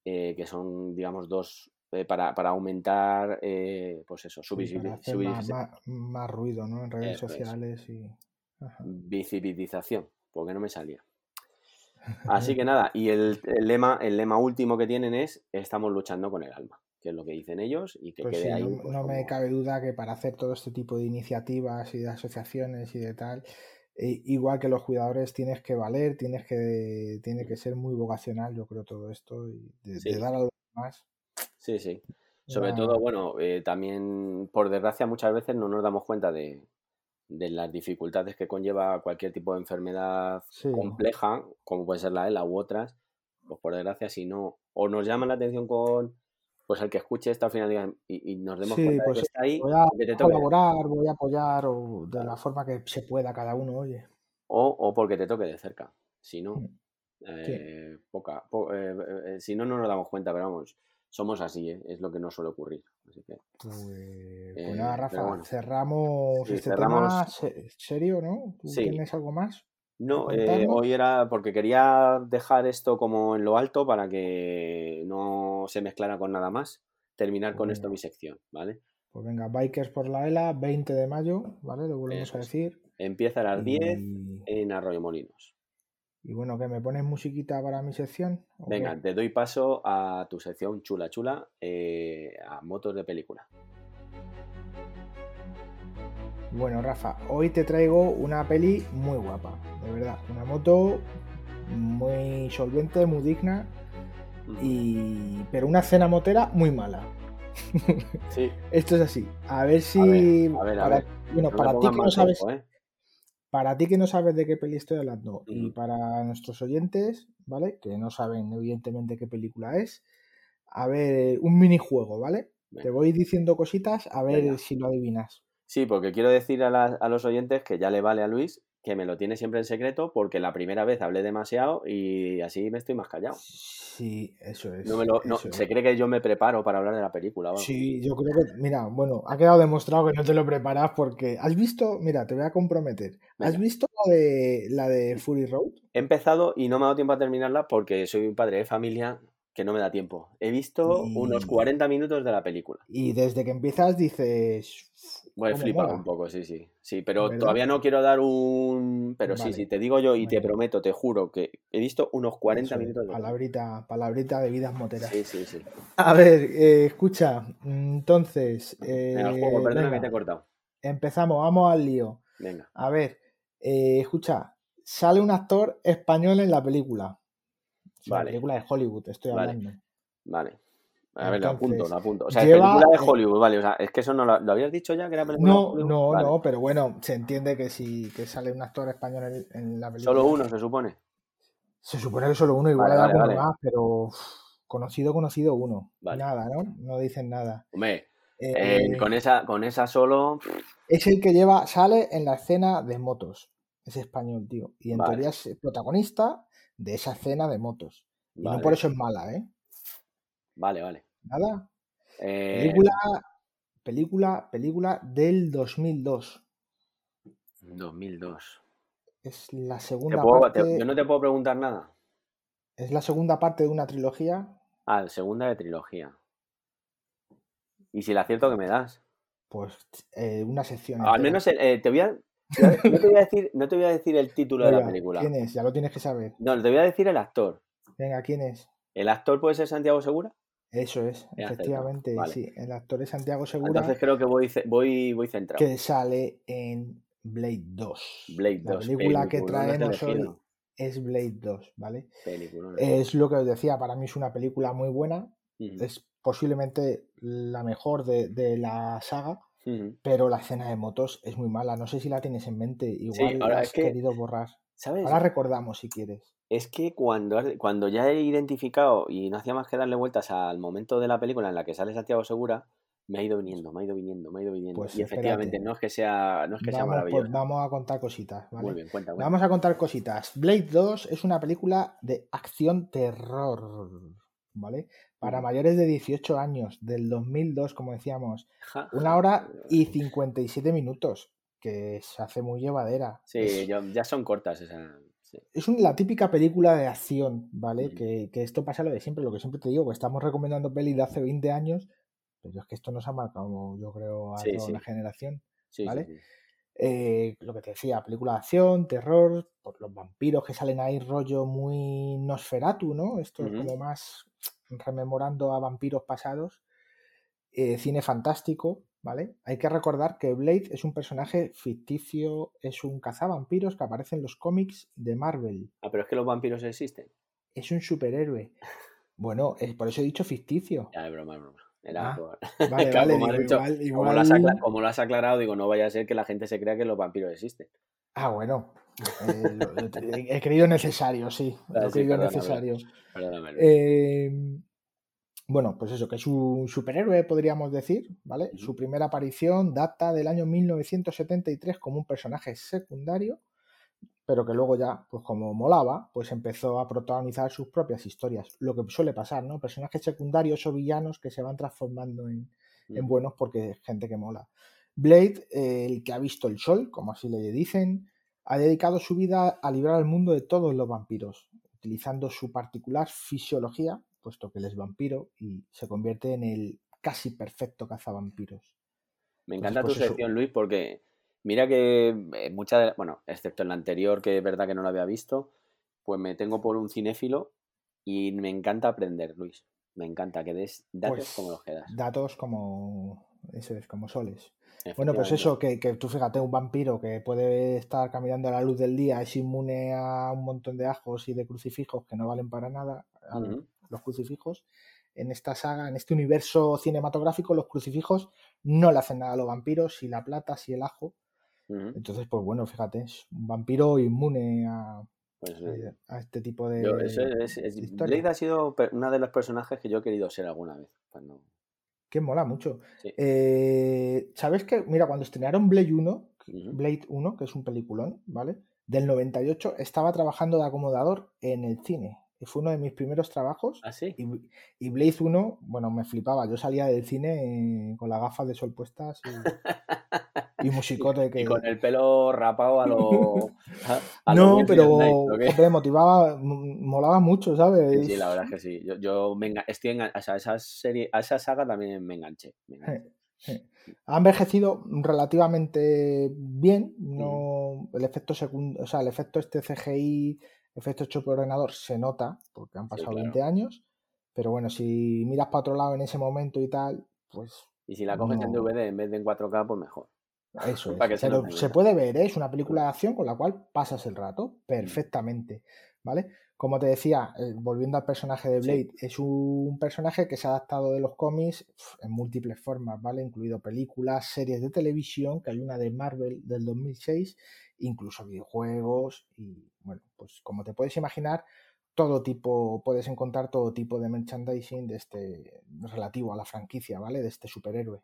que son, digamos, dos eh, para, para aumentar, eh, pues eso, su, Sí, hacer su más, más- más ruido, ¿no? En redes Eso es. sociales y. Ajá. visibilización, porque no me salía. Así que nada, y el, el lema, el lema último que tienen es estamos luchando con el alma, que es lo que dicen ellos y que Pues quede sí, ahí. no, pues, no me cabe duda que para hacer todo este tipo de iniciativas y de asociaciones y de tal, eh, igual que los cuidadores tienes que valer, tienes que, tiene que ser muy vocacional, yo creo, todo esto, y de, de Sí. dar a los demás. Sí, sí. Sobre todo, bueno, eh, también por desgracia muchas veces no nos damos cuenta de, de las dificultades que conlleva cualquier tipo de enfermedad Sí. compleja, como puede ser la ELA u otras, pues por desgracia si no, o nos llama la atención con, pues el que escuche esto al final y, y nos demos Sí, cuenta pues de que está ahí, Voy a que te toque, colaborar, voy a apoyar o de la forma que se pueda cada uno, oye. o, o porque te toque de cerca. Si no, Mm. eh, poca, po- eh, eh, si no, no nos damos cuenta, pero vamos, somos así, ¿eh? es lo que nos suele ocurrir. Así que, Pues, pues Eh, nada, pero Rafa, bueno. cerramos Sí, este cerramos. tema se- serio, ¿no? ¿Tú Sí. tienes algo más? No, eh, hoy era porque quería dejar esto como en lo alto para que no se mezclara con nada más. Terminar con esto mi sección, ¿vale? Pues venga, Bikers por la ELA, 20 de mayo, ¿vale? Lo volvemos Eso a decir. Empieza a las 10 Y, en Arroyo Molinos. Y bueno, ¿qué me pones musiquita para mi sección? ¿O Venga, qué? te doy paso a tu sección chula chula, eh, a motos de película. Bueno, Rafa, hoy te traigo una peli muy guapa, de verdad. Una moto muy solvente, muy digna, y pero una cena motera muy mala. Sí, Esto es así. A ver si. A ver, a ver, a para- ver. Bueno, no para ti que no sabes. tiempo, ¿eh? Para ti que no sabes de qué peli estoy hablando y para nuestros oyentes, ¿vale? Que no saben evidentemente qué película es, a ver, un minijuego, ¿vale? Te voy diciendo cositas a ver Venga. si lo adivinas. Sí, porque quiero decir a los oyentes que ya le vale a Luis que me lo tiene siempre en secreto porque la primera vez hablé demasiado y así me estoy más callado. Sí, eso es. No me lo, no, eso es. se cree que yo me preparo para hablar de la película. Sí, yo creo que, mira, bueno, ha quedado demostrado que no te lo preparas porque has visto, mira, te voy a comprometer. ¿Has visto la de la de Fury Road? He empezado y no me ha dado tiempo a terminarla porque soy un padre de familia que no me da tiempo. He visto unos Y- 40 minutos de la película. Y desde que empiezas dices, Bueno, he ¿cómo flipado mola? un poco, sí, sí. Sí, pero ¿Verdad? todavía no quiero dar un... Pero sí, Vale. sí, te digo yo y te prometo, te juro que he visto unos 40 Eso es, minutos de... Palabrita, palabrita de vidas moteras. Sí, sí, sí. A ver, eh, escucha, entonces, En el eh, juego, perdona que te he cortado. empezamos, vamos al lío. Venga. A ver, eh, escucha, sale un actor español en la película. Vale. película de Hollywood, estoy hablando. Vale. A ver, lo apunto, Entonces, lo apunto. O sea, lleva, película de eh, Hollywood, vale. O sea, es que eso no lo, ¿lo habías dicho ya que era película de No, Hollywood. no, Vale. no, pero bueno, se entiende que si que sale un actor español en, en la película. Solo uno, se supone. Se supone que solo uno, igual Vale, vale, más, pero conocido, conocido uno. Vale. Nada, ¿no? No dicen nada. Hombre, Eh, eh, con, esa, con esa solo. Es el que lleva, sale en la escena de motos. Es español, tío. Y en teoría es protagonista de esa escena de motos. Y no por eso es mala, ¿eh? Vale. vale. Nada. Eh, Película, película, película del 2002. 2002. Es la ¿Te segunda puedo- parte. te- yo no te puedo preguntar nada. Es la segunda parte de una trilogía. Ah, segunda de trilogía. Y si la acierto, que me das? Pues eh, una sección. Al menos eh, te voy a. No te voy a decir, no te voy a decir el título de la película. ¿Quién es? Ya lo tienes que saber. No, te voy a decir el actor. Venga, ¿quién es? ¿El actor puede ser Santiago Segura? Eso es, efectivamente, vale. sí. El actor es Santiago Segura, Entonces creo que voy, voy, voy centrado. que sale en Blade 2. Blade La 2. película que traemos hoy es Blade 2, ¿vale? peliculones. Es lo que os decía, para mí es una película muy buena, es posiblemente la mejor de, de la saga, pero la escena de motos es muy mala. No sé si la tienes en mente, igual ahora la es has que- querido borrar. ¿Sabes? Ahora recordamos si quieres. Es que cuando, cuando ya he identificado y no hacía más que darle vueltas al momento de la película en la que sale Santiago Segura, me ha ido viniendo, me ha ido viniendo, me ha ido viniendo. Pues y efectivamente, no es que sea, no es que sea Vamos, pues maravilloso. vamos a contar cositas, ¿vale? Muy bien, cuenta, cuenta. Vamos a contar cositas. Blade 2 es una película de acción terror, ¿vale? Para mayores de 18 años, del 2002, como decíamos. Una hora y 57 minutos, que se hace muy llevadera. Sí, Es, yo- ya son cortas esas. sí. es un- la típica película de acción, ¿vale? Que, que esto pasa lo de siempre, lo que siempre te digo, que estamos recomendando pelis de hace 20 años, pero es que esto nos ha marcado, yo creo, a Sí, toda sí. una generación. ¿vale? Eh, lo que te decía, película de acción, terror, por los vampiros que salen ahí, rollo muy Nosferatu, ¿no? Esto es como más rememorando a vampiros pasados. Eh, cine fantástico, ¿vale? Hay que recordar que Blade es un personaje ficticio, es un cazavampiros que aparece en los cómics de Marvel. Ah, pero es que los vampiros existen. Es un superhéroe. Bueno, es, por eso he dicho ficticio. Ya, es broma, es broma. Era Ah, por- Vale, Claro, vale, como, has digo, dicho, igual, como lo has acla- igual- como lo has aclarado, digo, no vaya a ser que la gente se crea que los vampiros existen. Ah, bueno. eh, lo- lo- he creído necesario, sí. Lo he sí, creído perdóname. necesario. Perdóname. Eh, bueno, pues eso, que es un superhéroe, podríamos decir, ¿vale? Su primera aparición data del año 1973 como un personaje secundario, pero que luego ya, pues como molaba, pues empezó a protagonizar sus propias historias. Lo que suele pasar, ¿no? Personajes secundarios o villanos que se van transformando en, en buenos porque es gente que mola. Blade, eh, el que ha visto el sol, como así le dicen, ha dedicado su vida a librar al mundo de todos los vampiros, utilizando su particular fisiología, puesto que él es vampiro y se convierte en el casi perfecto cazavampiros. Me Entonces, encanta tu pues eso. sección, Luis, porque mira que eh, muchas de, bueno, excepto en la anterior, que es verdad que no la había visto, pues me tengo por un cinéfilo y me encanta aprender, Luis. Me encanta que des datos Pues, como los que das. Datos como, eso es, como soles. Bueno, pues eso, que, que tú fíjate, un vampiro que puede estar caminando a la luz del día, es inmune a un montón de ajos y de crucifijos que no valen para nada. Los crucifijos. En esta saga, en este universo cinematográfico, los crucifijos no le hacen nada a los vampiros, si la plata, si el ajo. Entonces, pues bueno, fíjate, es un vampiro inmune a, Pues, a- a este tipo de, yo- eso es- es- de historia. Blade ha sido una de los personajes que yo he querido ser alguna vez. Cuando... Que mola mucho. Sí. Eh, ¿Sabes que Mira, cuando estrenaron Blade 1, Ujú. Blade 1, que es un peliculón, ¿vale? Del 98, estaba trabajando de acomodador en el cine. Y fue uno de mis primeros trabajos. ¿Ah, sí? Y, y Blade 1, bueno, me flipaba. Yo salía del cine eh, con las gafas de sol puestas y, y musicote que... Y con el pelo rapado a lo. a- a lo No, pero hombre, motivaba, molaba mucho, ¿sabes? Sí, sí, la verdad es que sí. Yo, yo me estoy engan- o sea, esa serie, a esa saga también me enganché. me enganché. Sí. Ha envejecido relativamente bien. No, el efecto secund- o sea, el efecto este CGI, efecto hecho por ordenador, se nota, porque han pasado claro. 20 años. Pero bueno, si miras para otro lado en ese momento y tal, pues Y si la coges en. DVD en vez de en 4K, pues mejor. eso que es. se Pero se puede ver, ¿eh? es una película de acción con la cual pasas el rato perfectamente, ¿vale? Como te decía, eh, volviendo al personaje de Sí. Blade, es un personaje que se ha adaptado de los cómics en múltiples formas, ¿vale? Incluido películas, series de televisión, que hay una de Marvel del 2006, incluso videojuegos y, bueno, pues como te puedes imaginar, todo tipo, puedes encontrar todo tipo de merchandising de este relativo a la franquicia, ¿vale? De este superhéroe.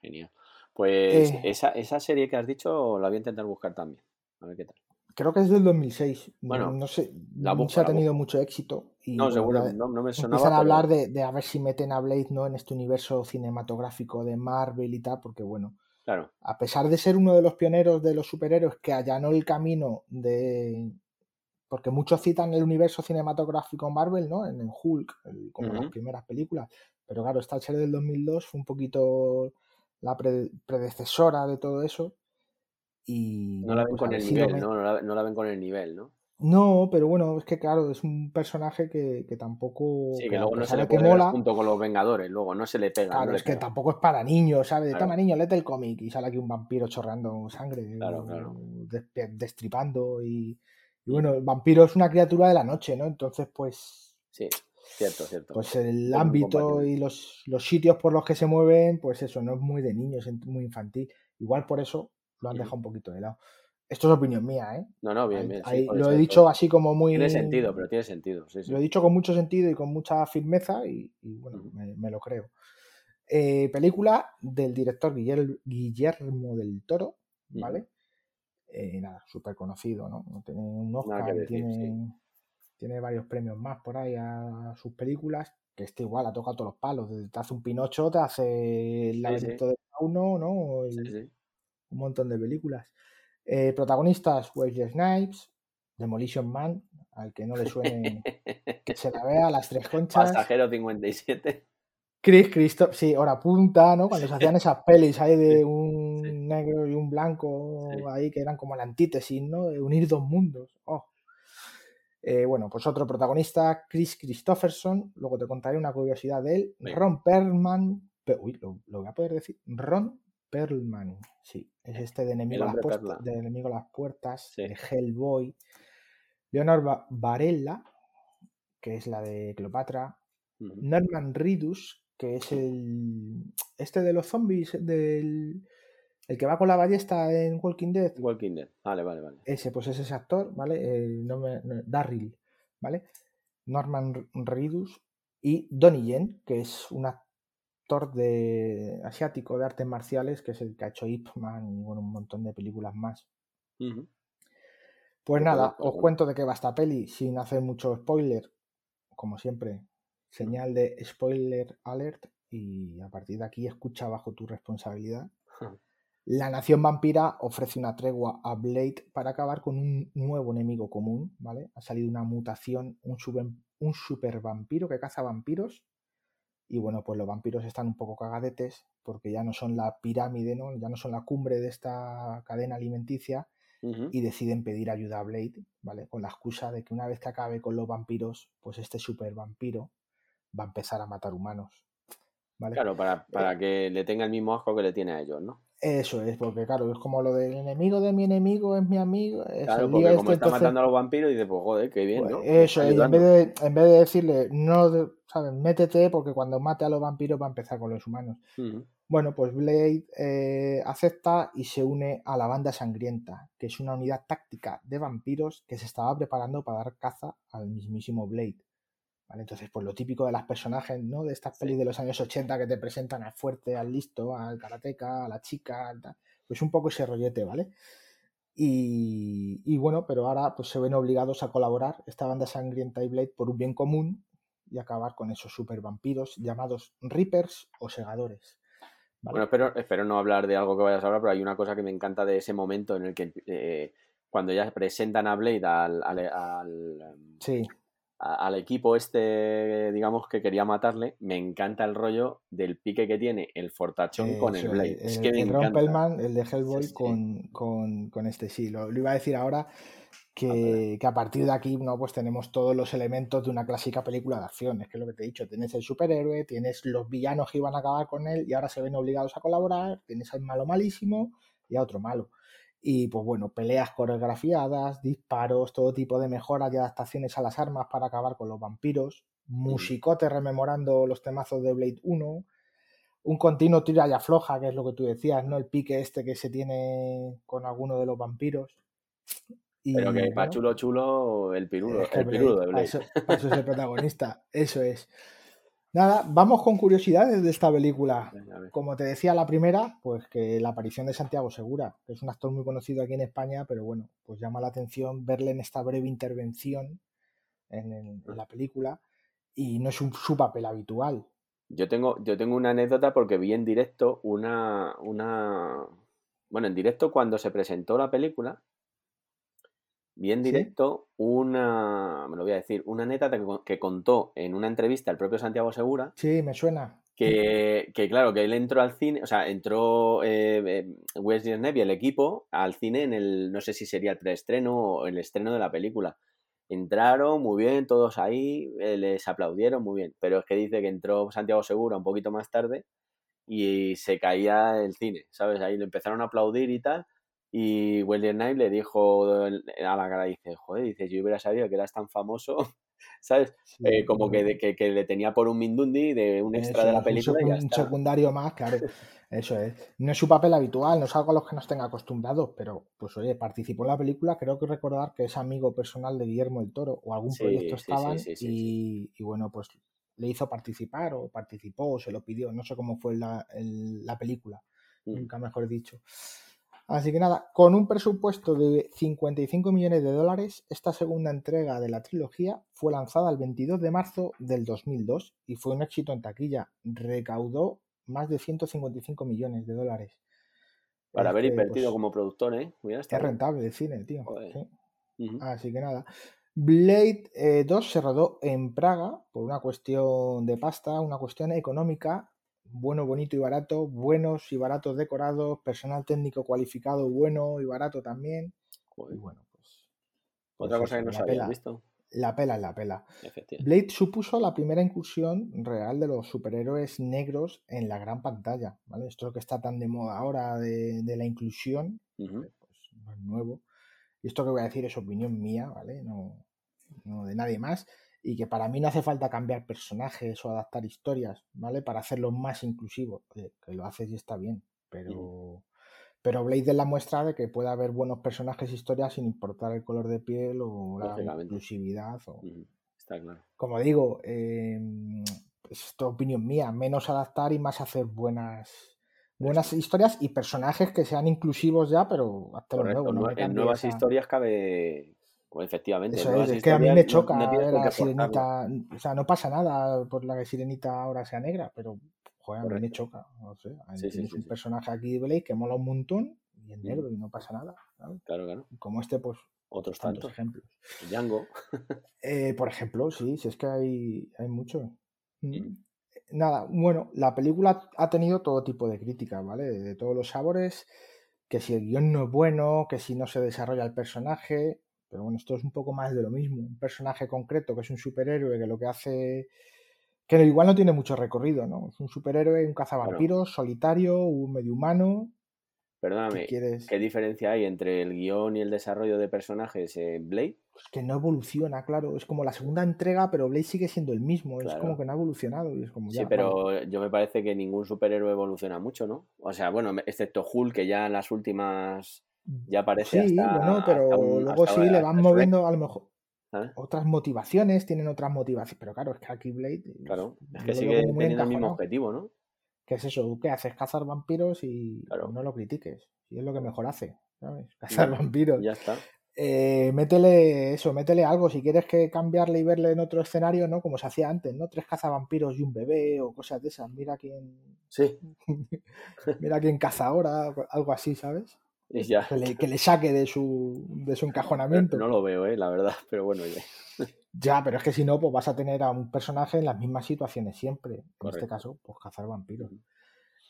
Genial. Pues Eh. esa, esa serie que has dicho la voy a intentar buscar también. A ver qué tal. Creo que es del 2006. No- Bueno, no sé, la no busco, se ha tenido mucho éxito. Y No, seguro, no, no me sonaba. empiezan a pero- hablar de, de a ver si meten a Blade ¿no? en este universo cinematográfico de Marvel y tal, porque bueno, Claro, a pesar de ser uno de los pioneros de los superhéroes que allanó el camino de. Porque muchos citan el universo cinematográfico Marvel, ¿no? En el Hulk, el- como las Ujú. primeras películas. Pero claro, esta serie del 2002 fue un poquito la pre- predecesora de todo eso. Y no la ven pues con el nivel, ¿no? No la, no la ven con el nivel, ¿no? No, pero bueno, es que claro, es un personaje que, que tampoco. Sí, que luego no se le mola, junto con los Vengadores, luego no se le pega. Claro, no le es que tampoco es para niños, ¿sabes? Claro. Toma niño, léete el cómic y sale aquí un vampiro chorreando sangre, Claro, o claro. destripando y, y bueno, el vampiro es una criatura de la noche, ¿no? Entonces, pues, Sí, cierto, cierto. pues el ámbito y los, los sitios por los que se mueven, pues eso, no es muy de niños, es muy infantil. Igual por eso lo han dejado un poquito de lado. Esto es opinión mía, ¿eh? No, no, bien, Ahí- bien. sí, ahí puede lo he dicho así como muy... Tiene sentido, pero tiene sentido. Sí. Lo he dicho con mucho sentido y con mucha firmeza y, y, bueno, me, me lo creo. Eh, película del director Guillermo, Guillermo del Toro, ¿vale? Eh, nada, súper conocido, ¿no? Tiene un Oscar decir, tiene, tiene varios premios más por ahí a sus películas, que este igual ha tocado todos los palos. Desde te hace un Pinocho, te hace El Sí, laberinto de Fauno, ¿no? El- un montón de películas. Eh, protagonistas, Wesley Snipes, Demolition Man, al que no le suene que se la vea, las tres conchas. Pasajero 57. Chris Christoph, sí, hora punta, ¿no? Cuando se hacían esas pelis ahí de un negro y un blanco Sí. ahí que eran como la antítesis, ¿no? De unir dos mundos. Oh. Eh, bueno, pues otro protagonista, Chris Christopherson. Luego te contaré una curiosidad de él. Ron Perlman. pe- Uy, lo, lo voy a poder decir. Ron Perlman. Sí, es este de enemigo, a las, puertas, de enemigo a las puertas, Sí. de Hellboy. Leonard Va- Varela, que es la de Cleopatra. Norman Reedus, que es el. Este de los zombies, del. El que va con la ballesta en Walking Dead. Walking Dead. Vale, vale, vale. Ese, pues es ese actor, ¿vale? El nombre- no, Darryl, ¿vale? Norman Reedus y Donnie Yen, que es un actor de asiático de artes marciales, que es el que ha hecho Ip Man y bueno, un montón de películas más. Pues nada, os cuento de qué va esta peli sin hacer mucho spoiler, como siempre, señal de spoiler alert y a partir de aquí escucha bajo tu responsabilidad. La nación vampira ofrece una tregua a Blade para acabar con un nuevo enemigo común, ¿vale? Ha salido una mutación, un super, un super vampiro que caza vampiros. Y bueno, pues los vampiros están un poco cagadetes porque ya no son la pirámide, ¿no? Ya no son la cumbre de esta cadena alimenticia y deciden pedir ayuda a Blade, ¿vale? Con la excusa de que una vez que acabe con los vampiros, pues este super vampiro va a empezar a matar humanos, ¿vale? Claro, para, para que le tenga el mismo asco que le tiene a ellos, ¿no? Eso es, porque claro, es como lo del enemigo de mi enemigo es mi amigo. es Claro, porque como este, está entonces, matando a los vampiros, dice, pues joder, qué bien, pues, ¿no? Me Eso y en vez, de, en vez de decirle, no, ¿sabes? Métete, porque cuando mate a los vampiros va a empezar con los humanos. Bueno, pues Blade eh, acepta y se une a la banda sangrienta, que es una unidad táctica de vampiros que se estaba preparando para dar caza al mismísimo Blade. ¿Vale? Entonces, pues lo típico de las personajes, ¿no? De estas pelis de los años 80 que te presentan al fuerte, al listo, al karateca, a la chica, al tal. pues un poco ese rollete, ¿vale? Y, y bueno, pero ahora pues se ven obligados a colaborar esta banda sangrienta y Blade por un bien común y acabar con esos super vampiros llamados Reapers o Segadores. ¿vale? Bueno, espero, espero no hablar de algo que vayas a hablar, pero hay una cosa que me encanta de ese momento en el que eh, cuando ya presentan a Blade al, al, al, sí, a- al equipo este, digamos, que quería matarle, me encanta el rollo del pique que tiene el fortachón con el Blade. el, es que me el encanta. El de Hellboy, Sí, sí. Con, con, con este sí. Lo, lo iba a decir ahora Ah, que, que a partir de aquí no pues tenemos todos los elementos de una clásica película de acción. Es que es lo que te he dicho, tienes el superhéroe, tienes los villanos que iban a acabar con él y ahora se ven obligados a colaborar, tienes al malo malísimo y a otro malo. Y pues bueno, peleas coreografiadas, disparos, todo tipo de mejoras y adaptaciones a las armas para acabar con los vampiros, musicote rememorando los temazos de Blade 1, un continuo tira y afloja, que es lo que tú decías, ¿no? El pique este que se tiene con alguno de los vampiros. Pero que para bueno, chulo chulo, el es que el pirulo de Blade, para Blade. eso, para eso es el protagonista, eso es. Nada, vamos con curiosidades de esta película. Venga. Como te decía la primera, pues que la aparición de Santiago Segura, que es un actor muy conocido aquí en España, pero bueno, pues llama la atención verle en esta breve intervención en, el- en la película y no es un- su papel habitual. Yo tengo, yo tengo una anécdota porque vi en directo una, una. Bueno, en directo cuando se presentó la película, vi en ¿Sí? directo una. Me lo voy a decir, una anécdota que, con- que contó en una entrevista el propio Santiago Segura. Sí, me suena. Que, que claro, que él entró al cine, o sea, entró eh, eh, Wesley Snipes y el equipo al cine en el, no sé si sería el preestreno o el estreno de la película. Entraron muy bien, todos ahí, eh, les aplaudieron muy bien, pero es que dice que entró Santiago Segura un poquito más tarde y se caía el cine, ¿sabes? Ahí le empezaron a aplaudir y tal, y Wesley Snipes le dijo a la cara, dice, joder, dice, yo hubiera sabido que eras tan famoso, ¿sabes? Sí, Eh, como que, de- que, que le tenía por un mindundi de un extra eso de la un, película y ya secun- un está. secundario más, claro. Eso es. No es su papel habitual, no es algo a los que nos tenga acostumbrados, pero pues oye, participó en la película, creo que recordar que es amigo personal de Guillermo del Toro o algún proyecto Sí, estaban sí, sí, sí. y, y bueno, pues le hizo participar o participó o se lo pidió, no sé cómo fue la, el- la película, Mm. nunca mejor dicho. Así que nada, con un presupuesto de 55 millones de dólares, esta segunda entrega de la trilogía fue lanzada el 22 de marzo del 2002 y fue un éxito en taquilla. Recaudó más de 155 millones de dólares. Para haber invertido pues, como productor, ¿eh? Bien. rentable el cine, tío. Así que nada. Blade eh, 2 se rodó en Praga por una cuestión de pasta, una cuestión económica, bueno, bonito y barato, buenos y baratos decorados, personal técnico cualificado bueno y barato también. Y bueno, pues, pues Otra cosa que no la sabía, pela, ¿visto? la pela es la pela. Blade supuso la primera incursión real de los superhéroes negros en la gran pantalla, ¿vale? Esto que está tan de moda ahora de, de la inclusión, Ujú. pues no es nuevo. Y esto que voy a decir es opinión mía, ¿vale? No, no de nadie más. Y que para mí no hace falta cambiar personajes o adaptar historias, ¿vale? Para hacerlos más inclusivos. Que lo haces y está bien. Pero, pero Blade es la muestra de que puede haber buenos personajes e historias sin importar el color de piel o la inclusividad. O... Está claro. Como digo, eh, esto es opinión mía, menos adaptar y más hacer buenas buenas historias y personajes que sean inclusivos ya, pero lo Correcto. nuevo, no en nuevas esa- historias cabe. Pues efectivamente, en Eso es, es que a mí me choca no, ver a sirenita, o sea, no pasa nada por la que sirenita ahora sea negra, pero joder, a mí me choca, no sé, Sí, sí, tienes sí, un personaje aquí de Blade que mola un montón y es Ujú. negro y no pasa nada, ¿sabes? Claro, claro. Como este, pues Otros tantos tantos. ejemplos. Django. Eh, por ejemplo, sí, si es que hay, hay mucho. Mm. Ujú. Nada, bueno, la película ha tenido todo tipo de críticas, ¿vale? De, de todos los sabores, que si el guion no es bueno, que si no se desarrolla el personaje, pero bueno, esto es un poco más de lo mismo. Un personaje concreto que es un superhéroe que lo que hace, que igual no tiene mucho recorrido, ¿no? Es un superhéroe, un cazavampiros, solitario, un medio humano. ¿Qué Perdóname? ¿qué diferencia hay entre el guion y el desarrollo de personajes en Blade? Pues que no evoluciona, claro. Es como la segunda entrega, pero Blade sigue siendo el mismo. Es como que no ha evolucionado y es como Sí, vale. pero yo me parece que ningún superhéroe evoluciona mucho, ¿no? O sea, bueno, excepto Hulk, que ya en las últimas ya aparece Sí, hasta, bueno, pero hasta un- luego sí le van Shrek, moviendo a lo mejor ¿sabes? otras motivaciones, tienen otras motivaciones. Pero claro, es que aquí Blade. Claro, es que sigue teniendo el mismo objetivo, ¿no? ¿Qué es eso? ¿Qué haces? Cazar vampiros y Claro. no lo critiques. Y es lo que mejor hace, ¿sabes? Cazar Ya, vampiros. ya está. Eh, métele eso, métele algo. Si quieres que cambiarle y verle en otro escenario, ¿no? Como se hacía antes, ¿no? Tres cazavampiros y un bebé o cosas de esas. Mira quién, Sí, mira quién caza ahora, algo así, ¿sabes? Y ya. Que le, que le saque de su, de su encajonamiento. No lo veo, eh, la verdad, pero bueno, ya. Ya, pero es que si no, pues vas a tener a un personaje en las mismas situaciones siempre. En este caso, pues cazar vampiros.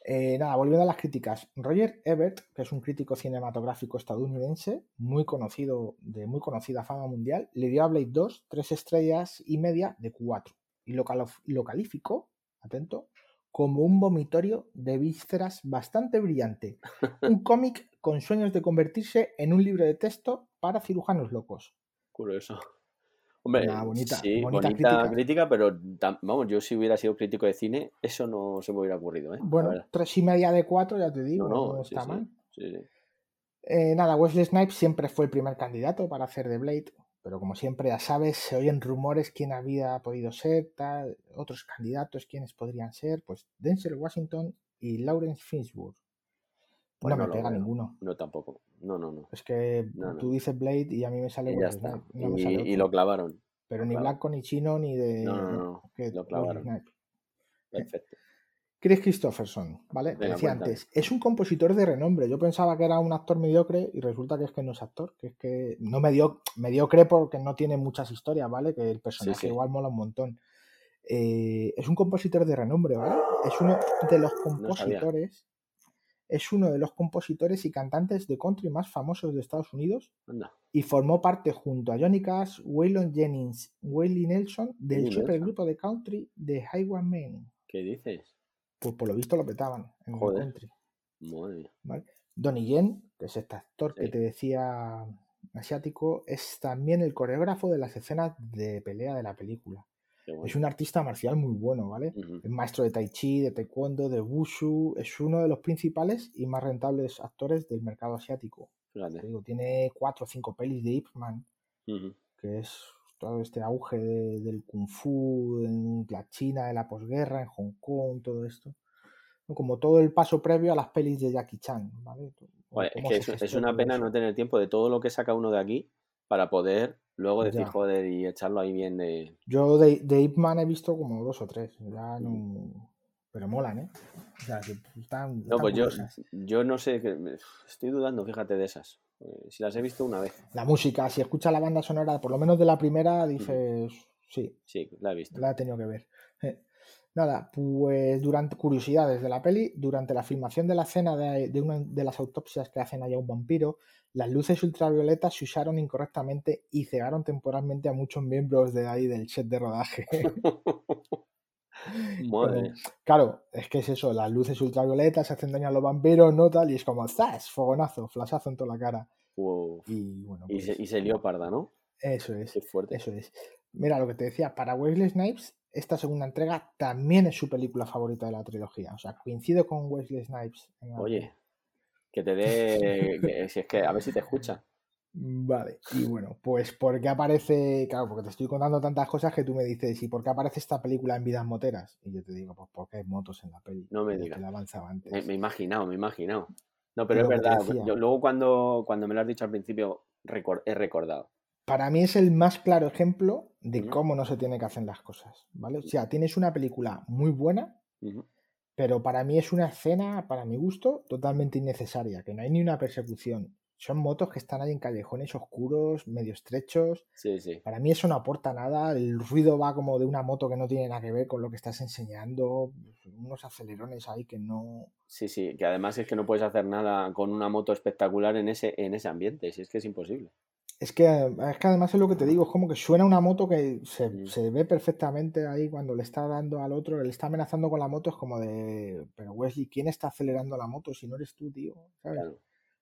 Eh, nada, volviendo a las críticas. Roger Ebert, que es un crítico cinematográfico estadounidense, muy conocido, de muy conocida fama mundial, le dio a Blade 2 tres estrellas y media de cuatro. Y lo, lo calificó, atento, como un vomitorio de vísceras bastante brillante. Un cómic con sueños de convertirse en un libro de texto para cirujanos locos. Curioso. Hombre, Una bonita- sí, bonita bonita, crítica. crítica. pero vamos, yo si hubiera sido crítico de cine, eso no se me hubiera ocurrido, ¿eh? Bueno, tres y media de cuatro, ya te digo, No, no, está sí, mal. sí, sí. Eh, nada, Wesley Snipes siempre fue el primer candidato para hacer de Blade, pero como siempre ya sabes, se oyen rumores quién había podido ser, tal, otros candidatos, quiénes podrían ser, pues Denzel Washington y Lawrence Fishburne. Pues no no me lo pega veo. ninguno. No, tampoco. No, no, no. Es que No, no. tú dices Blade y a mí me sale Y ya Wesley está. Snipes, no me sale Y, lo clavaron. Pero lo ni clavaron. blanco, ni chino, ni de. No, no, no, que lo clavaron. Snipes. Perfecto. Chris Christopherson, ¿vale? Te Venga, decía cuéntame. antes, es un compositor de renombre. Yo pensaba que era un actor mediocre y resulta que es que no es actor, que es que no medio, mediocre porque no tiene muchas historias, ¿vale? Que el personaje sí. igual mola un montón. Eh, es un compositor de renombre, ¿vale? Es uno de los compositores, es uno de los compositores y cantantes de country más famosos de Estados Unidos Anda. y formó parte junto a Johnny Cash, Waylon Jennings, Willie Nelson del supergrupo de country de Highwaymen. ¿Qué dices? Pues por lo visto lo petaban en Joder. country. Madre mía. ¿vale? Donnie Yen, que es este actor que te decía asiático, es también el coreógrafo de las escenas de pelea de la película. Bueno. Es un artista marcial muy bueno, ¿vale? Es maestro de tai chi, de taekwondo, de wushu, es uno de los principales y más rentables actores del mercado asiático. Te digo, tiene cuatro o cinco pelis de Ip Man, que es todo este auge de- del kung fu en la China de la posguerra, en Hong Kong, todo esto. Como todo el paso previo a las pelis de Jackie Chan, ¿vale? Es que una pena eso. no tener tiempo de todo lo que saca uno de aquí para poder luego decir, Ya. joder, y echarlo ahí bien de. Yo de, de Ip Man he visto como dos o tres, ya no... Pero molan, ¿eh? O sea, que están, No, pues yo, yo no sé, estoy dudando, fíjate, de esas. Eh, Si las he visto una vez, La música, si escuchas la banda sonora, por lo menos de la primera, dices, sí, sí, la he visto. la he tenido que ver. Nada, pues durante curiosidades de la peli, durante la filmación de la escena de, de una de las autopsias que hacen allá un vampiro, las luces ultravioletas se usaron incorrectamente y cegaron temporalmente a muchos miembros de ahí del set de rodaje. Madre claro, es que es eso, las luces ultravioletas hacen daño a los vampiros, ¿no? Tal, y es como ¡zas! Fogonazo, flashazo en toda la cara. Y bueno, Y, se, pues, y se lió parda, ¿no? eso es. Qué fuerte. Eso es. Mira lo que te decía, para Wesley Snipes, esta segunda entrega también es su película favorita de la trilogía. O sea, coincido con Wesley Snipes. en. Oye, que te dé. que- si es que a ver si te escucha. Vale, y bueno, pues porque aparece, claro, porque te estoy contando tantas cosas que tú me dices, ¿y por qué aparece esta película en Vidas Moteras? Y yo te digo, pues porque hay motos en la peli. No me digas. la avanzaba antes. Me, me he imaginado, me he imaginado. No, pero es verdad. yo luego cuando, cuando me lo has dicho al principio, recor- he recordado. Para mí es el más claro ejemplo de cómo no se tiene que hacer las cosas, ¿vale? O sea, tienes una película muy buena. Pero para mí es una escena, para mi gusto, totalmente innecesaria, que no hay ni una persecución. Son motos que están ahí en callejones oscuros, medio estrechos. Sí, sí. Para mí eso no aporta nada. El ruido va como de una moto que no tiene nada que ver con lo que estás enseñando. Unos acelerones ahí que no. Sí, sí, que además es que no puedes hacer nada con una moto espectacular en ese, en ese ambiente, si es que es imposible. Es que, es que además es lo que te digo, es como que suena una moto que se, Mm. se ve perfectamente ahí cuando le está dando al otro, le está amenazando con la moto, es como de, pero Wesley, ¿quién está acelerando la moto si no eres tú, tío? ¿Sabes? Claro.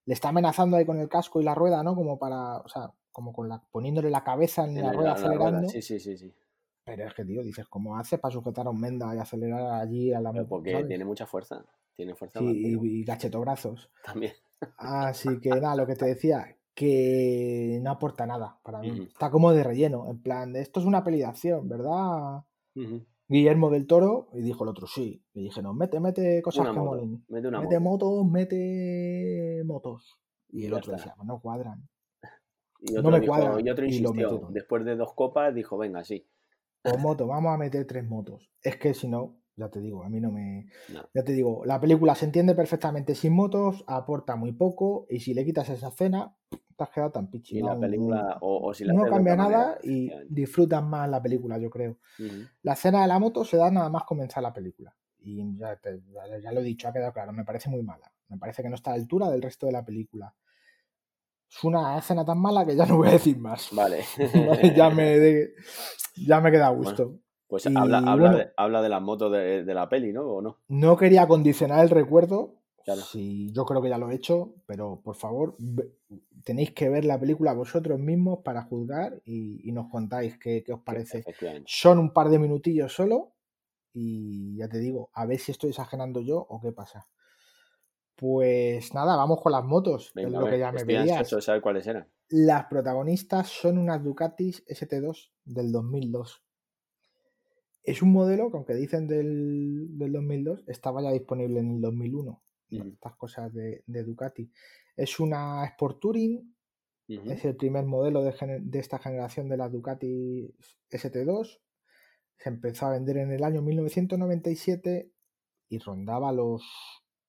Le está amenazando ahí con el casco y la rueda, ¿no? Como para, o sea, como con la, poniéndole la cabeza en En la rueda la- la rueda, acelerando. Sí, sí, sí, sí. Pero es que, tío, dices, ¿cómo haces para sujetar a un menda y acelerar allí a la moto? porque ¿sabes? tiene mucha fuerza. Tiene fuerza Sí, vampiro. y, y gachetobrazos. también. Así que nada, lo que te decía, que no aporta nada para mí. Ujú. Está como de relleno, en plan, de, esto es una peli de acción, ¿verdad? Ujú. Guillermo del Toro, y dijo el otro, sí. Y dije, no, mete, mete cosas Una que moto. molen. Mete una Mete moto. motos, mete motos. Y el Ya otro está. decía, pues no cuadran. Y no otro, me dijo- cuadra, y otro y lo insistió. metieron. Después de dos copas, dijo, venga, sí. O moto, vamos a meter tres motos. Es que si no, ya te digo, a mí no me. No. Ya te digo, la película se entiende perfectamente sin motos, aporta muy poco, y si le quitas esa escena, te has quedado tan pichi. Y la película, o, o si la no cambia nada manera, y disfrutas más la película, yo creo. La escena de la moto se da nada más comenzar la película. Y ya, te- ya- ya lo he dicho, ha quedado claro, me parece muy mala. Me parece que no está a la altura del resto de la película. Es una escena tan mala que ya no voy a decir más. Vale. ya, me de- ya me queda a gusto. Pues Y habla, habla, bueno. de, habla de las motos de, de la peli, ¿no? ¿O no? No quería condicionar el recuerdo. Claro. Si yo creo que ya lo he hecho, pero por favor, tenéis que ver la película vosotros mismos para juzgar y, y nos contáis qué, qué os parece. Son un par de minutillos solo y ya te digo, a ver si estoy exagerando yo o qué pasa. Pues nada, vamos con las motos, es lo ver, que ya me pedías. de saber cuáles eran. Las protagonistas son unas Ducatis ST2 del 2002. Es un modelo que, aunque dicen del, del 2002, estaba ya disponible en el 2001. Ujú. Estas cosas de, de Ducati. Es una Sport Touring, es el primer modelo de, de esta generación de las Ducati ST2. Se empezó a vender en el año 1997 y rondaba los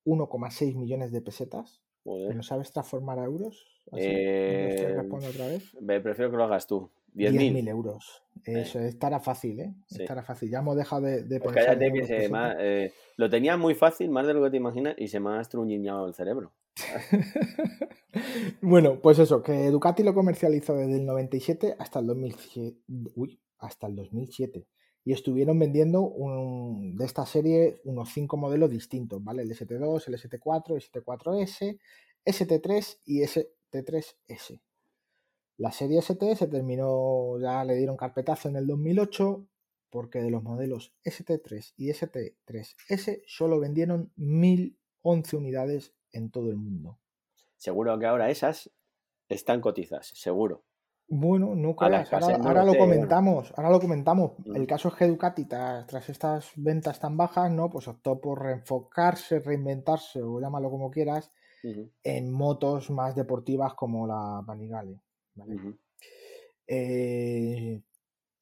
1,6 millones de pesetas. ¿No sabes transformar a euros? Así, Eh, otra vez. Ve, Prefiero que lo hagas tú. 10.000 10.000. euros. Eso, estará fácil, ¿eh? Sí. Estará fácil. Ya hemos dejado de, de Pues cállate que se ha- eh, lo tenía muy fácil, más de lo que te imaginas, y se me ha estruñiñado el cerebro. bueno, pues eso, que Ducati lo comercializó desde el 97 hasta el 2007. Uy, hasta el 2007. Y estuvieron vendiendo un- de esta serie unos cinco modelos distintos, ¿vale? El ST2, el ST4, el ST4S, ST3 y ST3S. La serie ST se terminó, ya le dieron carpetazo en el 2008 porque de los modelos ST3 y ST3S solo vendieron 1011 unidades en todo el mundo. Seguro que ahora esas están cotizas, seguro. Bueno, no A la creas, ahora, ahora lo comentamos, ahora lo comentamos. Mm. El caso es que Ducati, tras, estas ventas tan bajas, ¿no? Pues optó por reenfocarse, reinventarse, o llámalo como quieras, en motos más deportivas como la Panigale. Eh,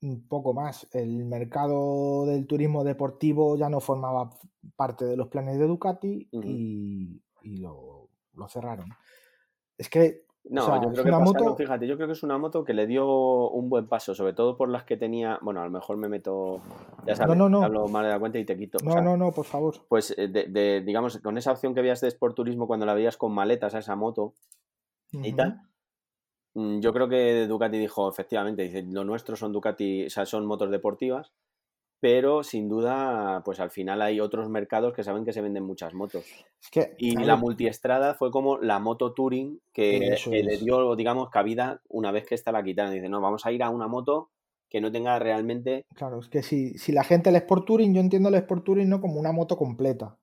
un poco más. El mercado del turismo deportivo ya no formaba parte de los planes de Ducati y, y lo, lo cerraron. Es que No, O sea, yo creo que una pasaron, moto- fíjate, yo creo que es una moto que le dio un buen paso, sobre todo por las que tenía, bueno, a lo mejor me meto, ya sabes, no, no. hablo mal de la cuenta y te quito. o no, sea, no, no, por favor. Pues, eh, de, de- digamos, con esa opción que veías de Sport Turismo cuando la veías con maletas a esa moto y tal, yo creo que Ducati dijo, efectivamente, dice, lo nuestro son Ducati, o sea, son motos deportivas, pero sin duda, pues al final hay otros mercados que saben que se venden muchas motos. Es que, Y la multiestrada fue como la moto touring que, le dio, digamos, cabida una vez que esta la quitaron. Dice, no, vamos a ir a una moto que no tenga realmente... claro, es que si, si la gente el Sport Touring, yo entiendo el Sport Touring no como una moto completa,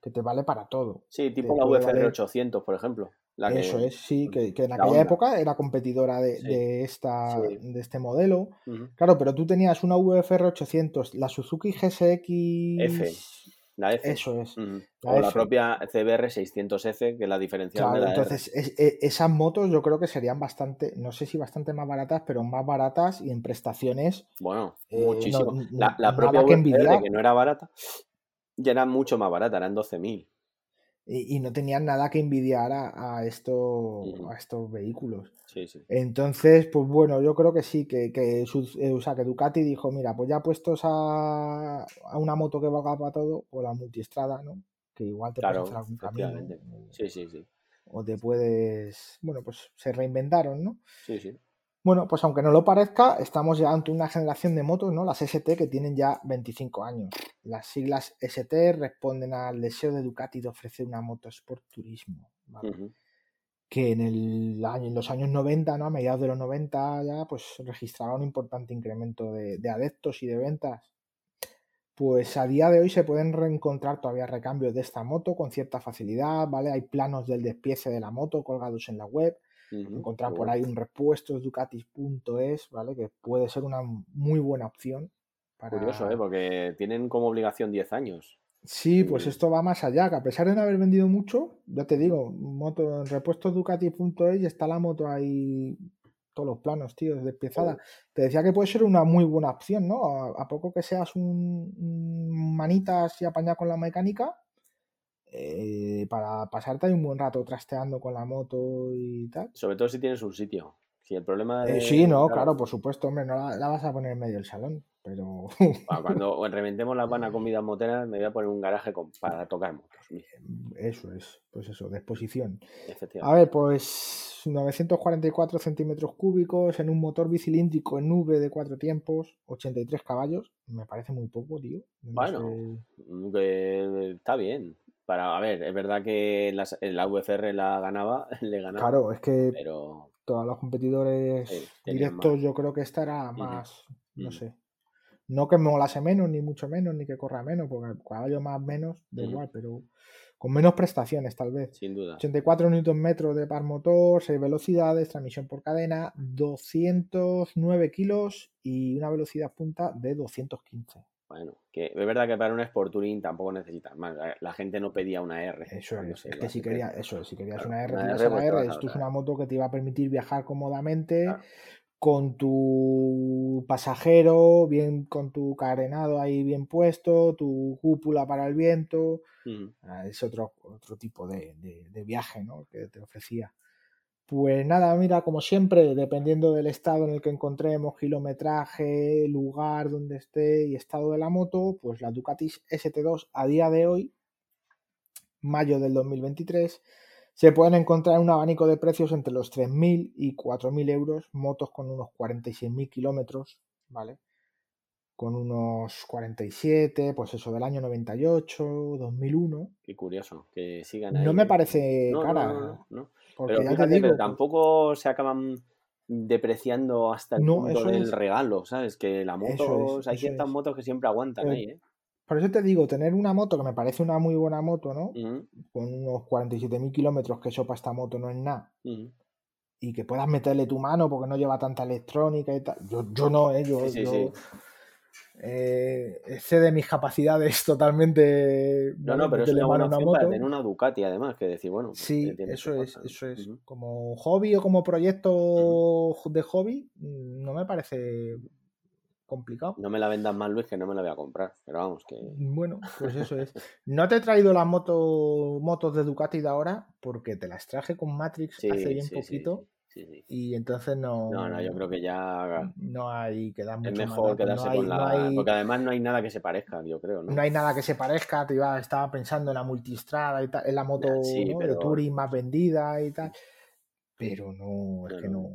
que te vale para todo. Sí, tipo Te la UFR valer- 800, por ejemplo. La que- Eso es, sí, que, que en la aquella época era competidora de, Sí. de esta, Sí. de este modelo. Claro, pero tú tenías una VFR 800, la Suzuki GSX. F. La F. Eso es. La o la propia CBR 600F, que la diferencial Claro, de la entonces es- e- esas motos yo creo que serían bastante, no sé si bastante más baratas, pero más baratas y en prestaciones Bueno, eh, muchísimo. no- la, propia que que no era barata, ya era mucho más barata, eran 12.000. y, y no tenían nada que envidiar a, a esto, a estos vehículos. Sí, sí. Entonces, pues bueno, yo creo que sí, que, que, eh, o sea, que Ducati dijo, mira, pues ya puestos a, a una moto que valga para todo, pues la multiestrada, ¿no? Que igual te Claro, puedes hacer algún camino. o- Sí, sí, sí. O te puedes, bueno, pues se reinventaron, ¿no? Sí, sí. Bueno, pues aunque no lo parezca, estamos ya ante una generación de motos, ¿no? Las ST que tienen ya 25 años. Las siglas ST responden al deseo de Ducati de ofrecer una moto sport turismo, que en, el año, en los años 90, ¿no? a mediados de los 90 ya, pues registraba un importante incremento de, de adeptos y de ventas. Pues a día de hoy se pueden reencontrar todavía recambios de esta moto con cierta facilidad, ¿vale? Hay planos del despiece de la moto colgados en la web, Encontrar por ahí un repuestos ducatis.es, ¿vale? Que puede ser una muy buena opción para... Curioso, ¿eh? Porque tienen como obligación 10 años. Sí, pues esto va más allá, que a pesar de no haber vendido mucho, ya te digo, moto en repuestos Ducati.es y está la moto ahí, todos los planos, tío, despiezada. Te decía que puede ser una muy buena opción, ¿no? A, a poco que seas un, un manitas y apañado con la mecánica, eh, para pasarte ahí un buen rato trasteando con la moto y tal. Sobre todo si tienes un sitio. Si el problema Eh, sí, no, claro, por supuesto, hombre, no la, la vas a poner en medio del salón, pero Cuando reventemos las vanas con vidas moteras, me voy a poner un garaje con- para tocar motos. eso es, pues eso, de exposición. A ver, pues 944 centímetros cúbicos en un motor bicilíndrico en nube de cuatro tiempos, 83 caballos. Me parece muy poco, tío. No Bueno. sé. Mm, que está bien. Para, a ver, es verdad que las- la VFR la ganaba, le ganaba. Claro, es que Pero todos los competidores Sí, directos, yo creo que esta era más, no ujú. sé. No que molase menos, ni mucho menos, ni que corra menos, porque caballo más menos, da Ujú. igual, pero con menos prestaciones tal vez. Sin duda. 84 Nm de par motor, 6 velocidades, transmisión por cadena, 209 kilos y una velocidad punta de 215. Bueno, que es verdad que para un Sport Touring tampoco necesitas más. La gente no pedía una R. Eso es, se es iba que si hacer. querías, eso es, si querías Claro, una R, una R, a la pues R, esto es una moto que te iba a permitir viajar cómodamente Claro. con tu pasajero, bien con tu carenado ahí bien puesto, tu cúpula para el viento. Ah, es otro, otro tipo de, de- de viaje ¿no? que te ofrecía. Pues nada, mira, como siempre, dependiendo del estado en el que encontremos, kilometraje, lugar donde esté y estado de la moto, pues la Ducati ST2 a día de hoy, mayo del 2023, se pueden encontrar un abanico de precios entre los 3.000 y 4.000 euros, motos con unos 46.000 kilómetros, ¿vale? Con unos 47, pues eso del año 98, 2001. Qué curioso, que sigan ahí. No me parece No, cara, no, no, no. Porque Pero ya fíjate, te digo, pero tampoco se acaban depreciando hasta el No, punto del es. regalo, ¿sabes? Que la moto, es, hay ciertas es. motos que siempre aguantan Eh, ahí, ¿eh? por eso te digo, tener una moto que me parece una muy buena moto, ¿no? Ujú, Con unos 47.000 kilómetros, que eso para esta moto no es nada, y que puedas meterle tu mano porque no lleva tanta electrónica y tal. Yo, yo no, ¿eh? Yo, Sí, sí, yo, sí. Eh, excede mis capacidades totalmente. No, no, pero es una buena una para moto. tener una Ducati, además, que decir, bueno, pues, Sí, eso es, eso es. Como hobby o como proyecto de hobby, mm, no me parece complicado. No me la vendas más, Luis, que no me la voy a comprar. Pero vamos, que. Bueno, pues eso es. No te he traído las moto, motos de Ducati de ahora porque te las traje con Matrix Sí, hace bien sí, poquito sí, sí. y entonces no, No, no, yo creo que ya no hay que dar es mucho mejor quedarse no hay, con no la. hay- Porque además no hay nada que se parezca, yo creo, ¿no? no hay nada que se parezca, te iba, estaba pensando en la multistrada y tal, en la moto Ya, sí, ¿no? pero- de touring más vendida y tal, pero no, es que no.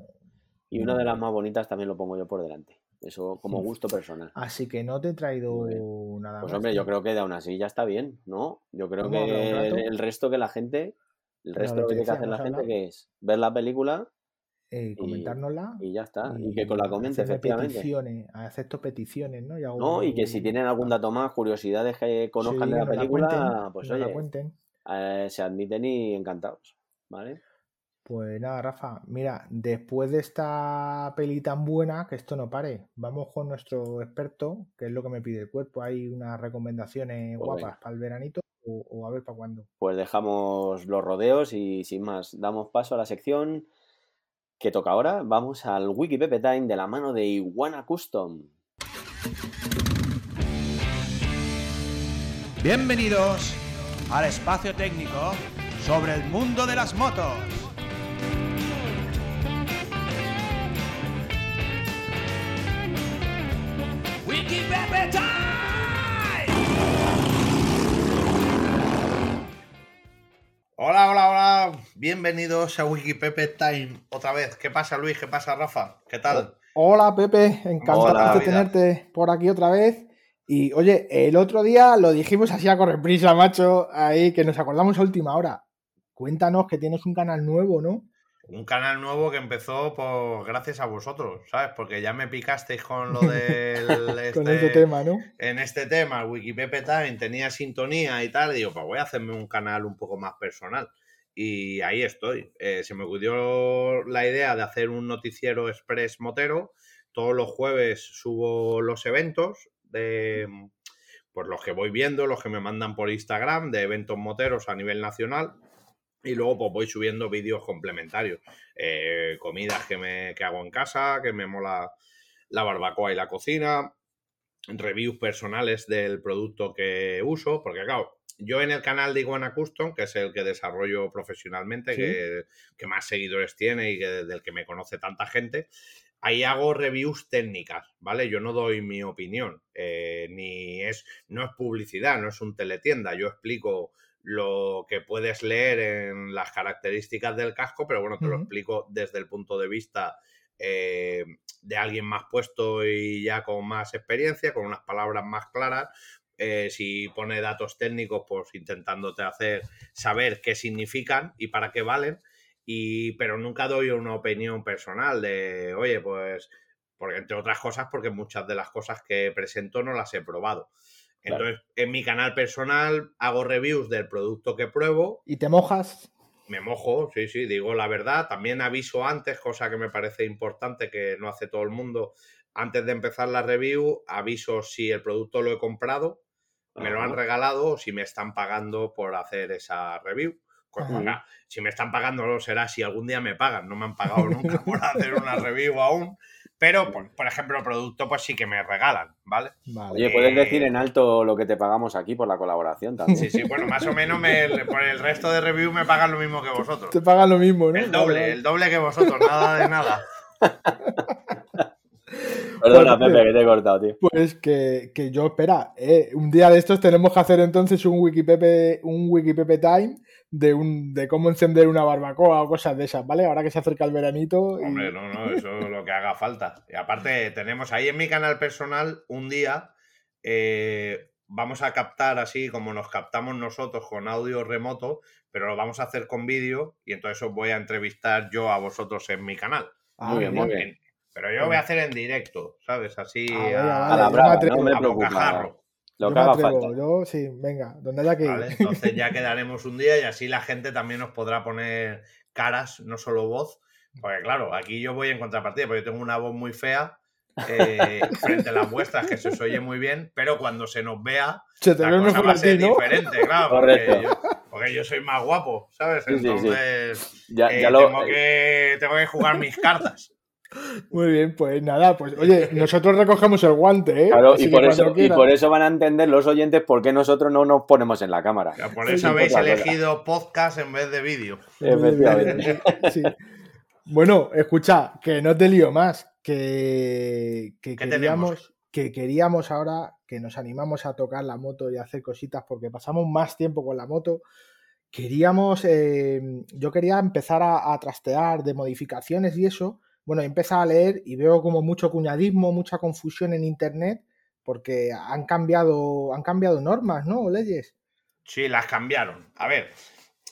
Y una de las más bonitas también lo pongo yo por delante. Eso como gusto personal. Así que no te he traído nada Pues más. hombre, yo tío. creo que de aún así ya está bien, ¿no? Yo creo que el, resto que la gente, el resto que tiene que hacer la gente que es ver la película Eh, comentárnosla y ya está. Y, que con la comente, hacerme efectivamente. peticiones, acepto peticiones, ¿no? Y hago No, y que si tienen algún dato más, curiosidades que conozcan Sí, de la película, cuenten, pues nos la oye, cuenten. eh, se admiten y encantados. ¿Vale? Pues nada, Rafa, mira, después de esta peli tan buena, que esto no pare, vamos con nuestro experto, que es lo que me pide el cuerpo. Hay unas recomendaciones Pues guapas para el veranito o, o a ver para cuándo. Pues dejamos los rodeos y sin más, damos paso a la sección que toca ahora. Vamos al Wiki Pepe Time de la mano de Iguana Custom. Bienvenidos al espacio técnico sobre el mundo de las motos. Wiki Pepe Time! Hola, hola, hola. Bienvenidos a Wikipepe Time otra vez. ¿Qué pasa, Luis? ¿Qué pasa, Rafa? ¿Qué tal? Hola, Pepe, encantado Hola, de vida. tenerte por aquí otra vez. Y oye, el otro día lo dijimos así a correr prisa, macho, ahí que nos acordamos a última hora. Cuéntanos que tienes un canal nuevo, ¿no? Un canal nuevo que empezó por gracias a vosotros, ¿sabes? Porque ya me picasteis con lo del Con este- este tema, ¿no? en este tema, el Wikipepe Time tenía sintonía y tal, y digo, pues voy a hacerme un canal un poco más personal. Y ahí estoy. Eh, se me ocurrió la idea de hacer un noticiero express motero. Todos los jueves subo los eventos de pues los que voy viendo, los que me mandan por Instagram de eventos moteros a nivel nacional. Y luego pues voy subiendo vídeos complementarios. Eh, comidas que, me, que hago en casa, que me mola la barbacoa y la cocina reviews personales del producto que uso, porque claro, yo en el canal de Iguana Custom, que es el que desarrollo profesionalmente, Sí. que, que más seguidores tiene y que, del que me conoce tanta gente, ahí hago reviews técnicas, ¿vale? Yo no doy mi opinión, eh, ni es, no es publicidad, no es un teletienda, yo explico lo que puedes leer en las características del casco, pero bueno, te lo explico desde el punto de vista eh, de alguien más puesto y ya con más experiencia, con unas palabras más claras. Eh, si pone datos técnicos, pues intentándote hacer saber qué significan y para qué valen. Y, pero nunca doy una opinión personal de, oye, pues, porque entre otras cosas, porque muchas de las cosas que presento no las he probado. Entonces, en mi canal personal hago reviews del producto que pruebo. ¿Y te mojas? Me mojo, sí, sí, digo la verdad. También aviso antes, cosa que me parece importante que no hace todo el mundo. Antes de empezar la review, aviso si el producto lo he comprado, me lo han Ajá. regalado o si me están pagando por hacer esa review. Ajá. venga, si me están pagando, no será si algún día me pagan. No me han pagado nunca por hacer una review aún. Pero, por, por ejemplo, producto, pues sí que me regalan, ¿vale? Vale. Oye, puedes Eh, decir en alto lo que te pagamos aquí por la colaboración también. Sí, sí, bueno, más o menos me- por el resto de review me pagan lo mismo que vosotros. Te pagan lo mismo, ¿no? El doble, el doble que vosotros, nada de nada. Perdona, Bueno, Pepe, que te he cortado, tío. Pues que, que yo, espera, eh, un día de estos tenemos que hacer entonces un Wikipepe, un Wikipepe Time de un de cómo encender una barbacoa o cosas de esas, ¿vale? Ahora que se acerca el veranito. y- Hombre, no, no, eso es lo que haga falta. Y aparte, tenemos ahí en mi canal personal un día, eh, vamos a captar así como nos captamos nosotros con audio remoto, pero lo vamos a hacer con vídeo y entonces os voy a entrevistar yo a vosotros en mi canal. Ah, Muy bien, muy bien. Pero yo voy a hacer en directo, ¿sabes? Así Ah, a, la brava, no me a preocupa. Lo Yo que me haga atrevo, falta. Yo, sí, venga, donde haya que ir. ¿vale? Entonces ya quedaremos un día y así la gente también nos podrá poner caras, no solo voz. Porque claro, aquí yo voy en contrapartida, porque yo tengo una voz muy fea eh, frente a las vuestras, que se os oye muy bien, pero cuando se nos vea, Se te la cosa va a ser ti, ¿no? diferente, claro. Porque yo, porque yo soy más guapo, ¿sabes? Sí, sí, sí. Entonces Ya, eh, ya lo, tengo, que, tengo que jugar mis cartas. Muy bien, pues nada, pues oye, nosotros recogemos el guante, ¿eh? Claro, Así y por, eso, y quieras. por eso van a entender los oyentes por qué nosotros no nos ponemos en la cámara. Ya, Por eso sí, habéis elegido podcast en vez de vídeo. Efectivamente. Sí. Bueno, escucha, que no te lío más, que, que ¿Qué queríamos, que queríamos ahora que nos animamos a tocar la moto y a hacer cositas porque pasamos más tiempo con la moto. Queríamos, eh, yo quería empezar a, a trastear de modificaciones y eso. Bueno, he empezado a leer y veo como mucho cuñadismo, mucha confusión en internet porque han cambiado, han cambiado normas, ¿no? O leyes. Sí, las cambiaron. A ver,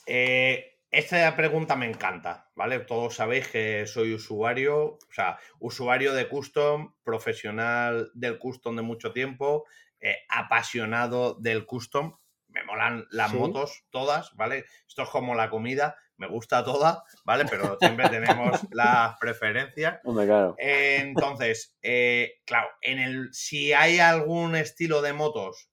eh, esta pregunta me encanta, ¿vale? Todos sabéis que soy usuario, o sea, usuario de custom, profesional del custom de mucho tiempo, eh, apasionado del custom. Me molan las Sí. motos todas, ¿vale? Esto es como la comida, me gusta toda, ¿vale? Pero siempre tenemos las preferencias. Hombre, claro. Eh, Entonces, eh, claro, en el, si hay algún estilo de motos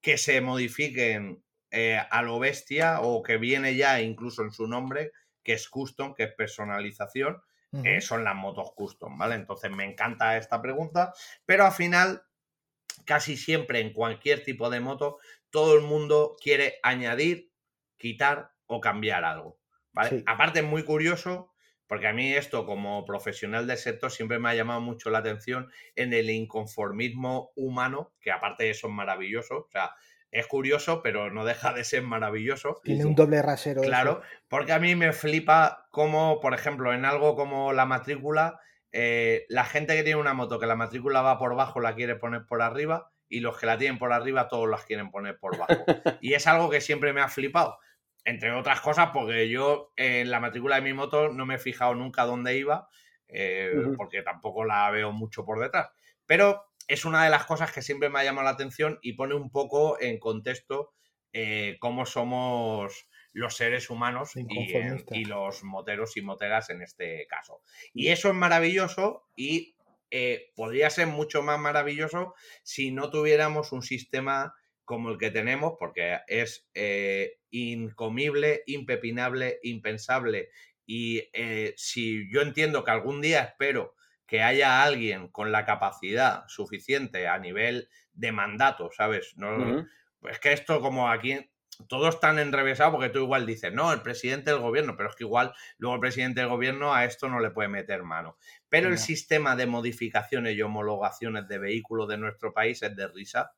que se modifiquen eh, a lo bestia o que viene ya incluso en su nombre, que es custom, que es personalización, eh, son las motos custom, ¿vale? Entonces me encanta esta pregunta, pero al final, casi siempre en cualquier tipo de moto, todo el mundo quiere añadir, quitar o cambiar algo, ¿vale? Sí. Aparte es muy curioso, porque a mí esto como profesional del sector siempre me ha llamado mucho la atención en el inconformismo humano, que aparte de eso es maravilloso, o sea, es curioso, pero no deja de ser maravilloso. Tiene un doble rasero. eso. Claro, porque a mí me flipa como, por ejemplo, en algo como la matrícula, eh, la gente que tiene una moto que la matrícula va por bajo la quiere poner por arriba y los que la tienen por arriba todos las quieren poner por bajo. y es algo que siempre me ha flipado. Entre otras cosas, porque yo en la matrícula de mi moto no me he fijado nunca dónde iba, eh, porque tampoco la veo mucho por detrás. Pero es una de las cosas que siempre me ha llamado la atención y pone un poco en contexto eh, cómo somos los seres humanos y, en- Inconformistas. y los moteros y moteras en este caso. Y eso es maravilloso y eh, podría ser mucho más maravilloso si no tuviéramos un sistema como el que tenemos, porque es eh, incomible, impepinable, impensable. Y eh, si yo entiendo que algún día espero que haya alguien con la capacidad suficiente a nivel de mandato, ¿sabes? No, es que esto como aquí todos están enrevesados porque tú igual dices, no, el presidente del gobierno, pero es que igual luego el presidente del gobierno a esto no le puede meter mano. Pero el sistema de modificaciones y homologaciones de vehículos de nuestro país es de risa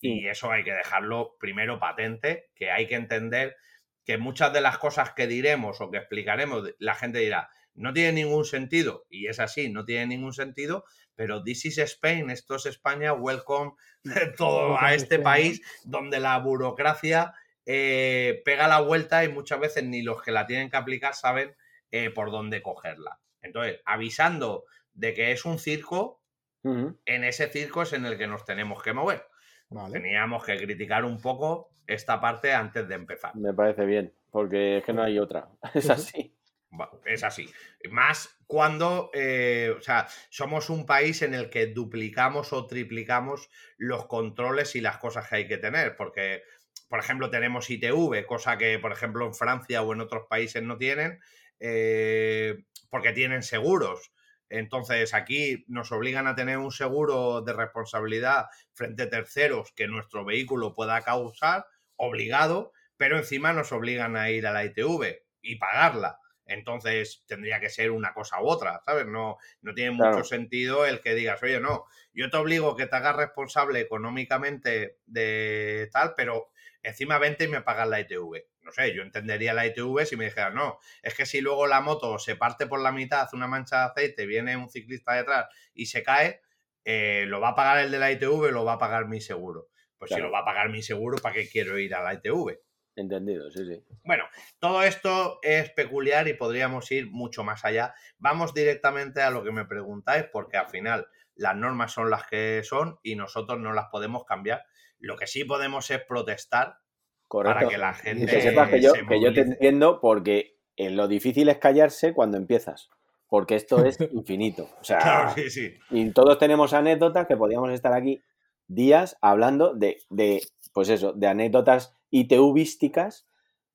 y eso hay que dejarlo primero patente, que hay que entender que muchas de las cosas que diremos o que explicaremos, la gente dirá, no tiene ningún sentido, y es así, no tiene ningún sentido, pero this is Spain, esto es España, welcome todo a este país donde la burocracia eh, pega la vuelta y muchas veces ni los que la tienen que aplicar saben eh, por dónde cogerla. Entonces, avisando de que es un circo, en ese circo es en el que nos tenemos que mover. Vale. Teníamos que criticar un poco esta parte antes de empezar. Me parece bien, porque es que no hay otra. Es así. Es así. Más cuando, eh, o sea, somos un país en el que duplicamos o triplicamos los controles y las cosas que hay que tener, porque, por ejemplo, tenemos ITV, cosa que, por ejemplo, en Francia o en otros países no tienen, eh, porque tienen seguros. Entonces, aquí nos obligan a tener un seguro de responsabilidad frente a terceros que nuestro vehículo pueda causar, obligado, pero encima nos obligan a ir a la ITV y pagarla. Entonces tendría que ser una cosa u otra, ¿sabes? No, no tiene Claro. mucho sentido el que digas, oye, no, yo te obligo que te hagas responsable económicamente de tal, pero encima vente y me pagas la ITV. No sé, yo entendería la ITV si me dijeras, no, es que si luego la moto se parte por la mitad, hace una mancha de aceite, viene un ciclista detrás y se cae, eh, lo va a pagar el de la ITV, lo va a pagar mi seguro. Pues si lo va a pagar mi seguro, ¿para qué quiero ir a la ITV? Entendido, sí, sí. Bueno, todo esto es peculiar y podríamos ir mucho más allá. Vamos directamente a lo que me preguntáis, porque al final las normas son las que son y nosotros no las podemos cambiar. Lo que sí podemos es protestar Correcto. para que la Y gente que sepas que yo, se que yo te entiendo porque lo difícil es callarse cuando empiezas. Porque esto es infinito. O sea, Claro, sí, sí. y todos tenemos anécdotas que podríamos estar aquí días hablando de, de, pues eso, de anécdotas ITVísticas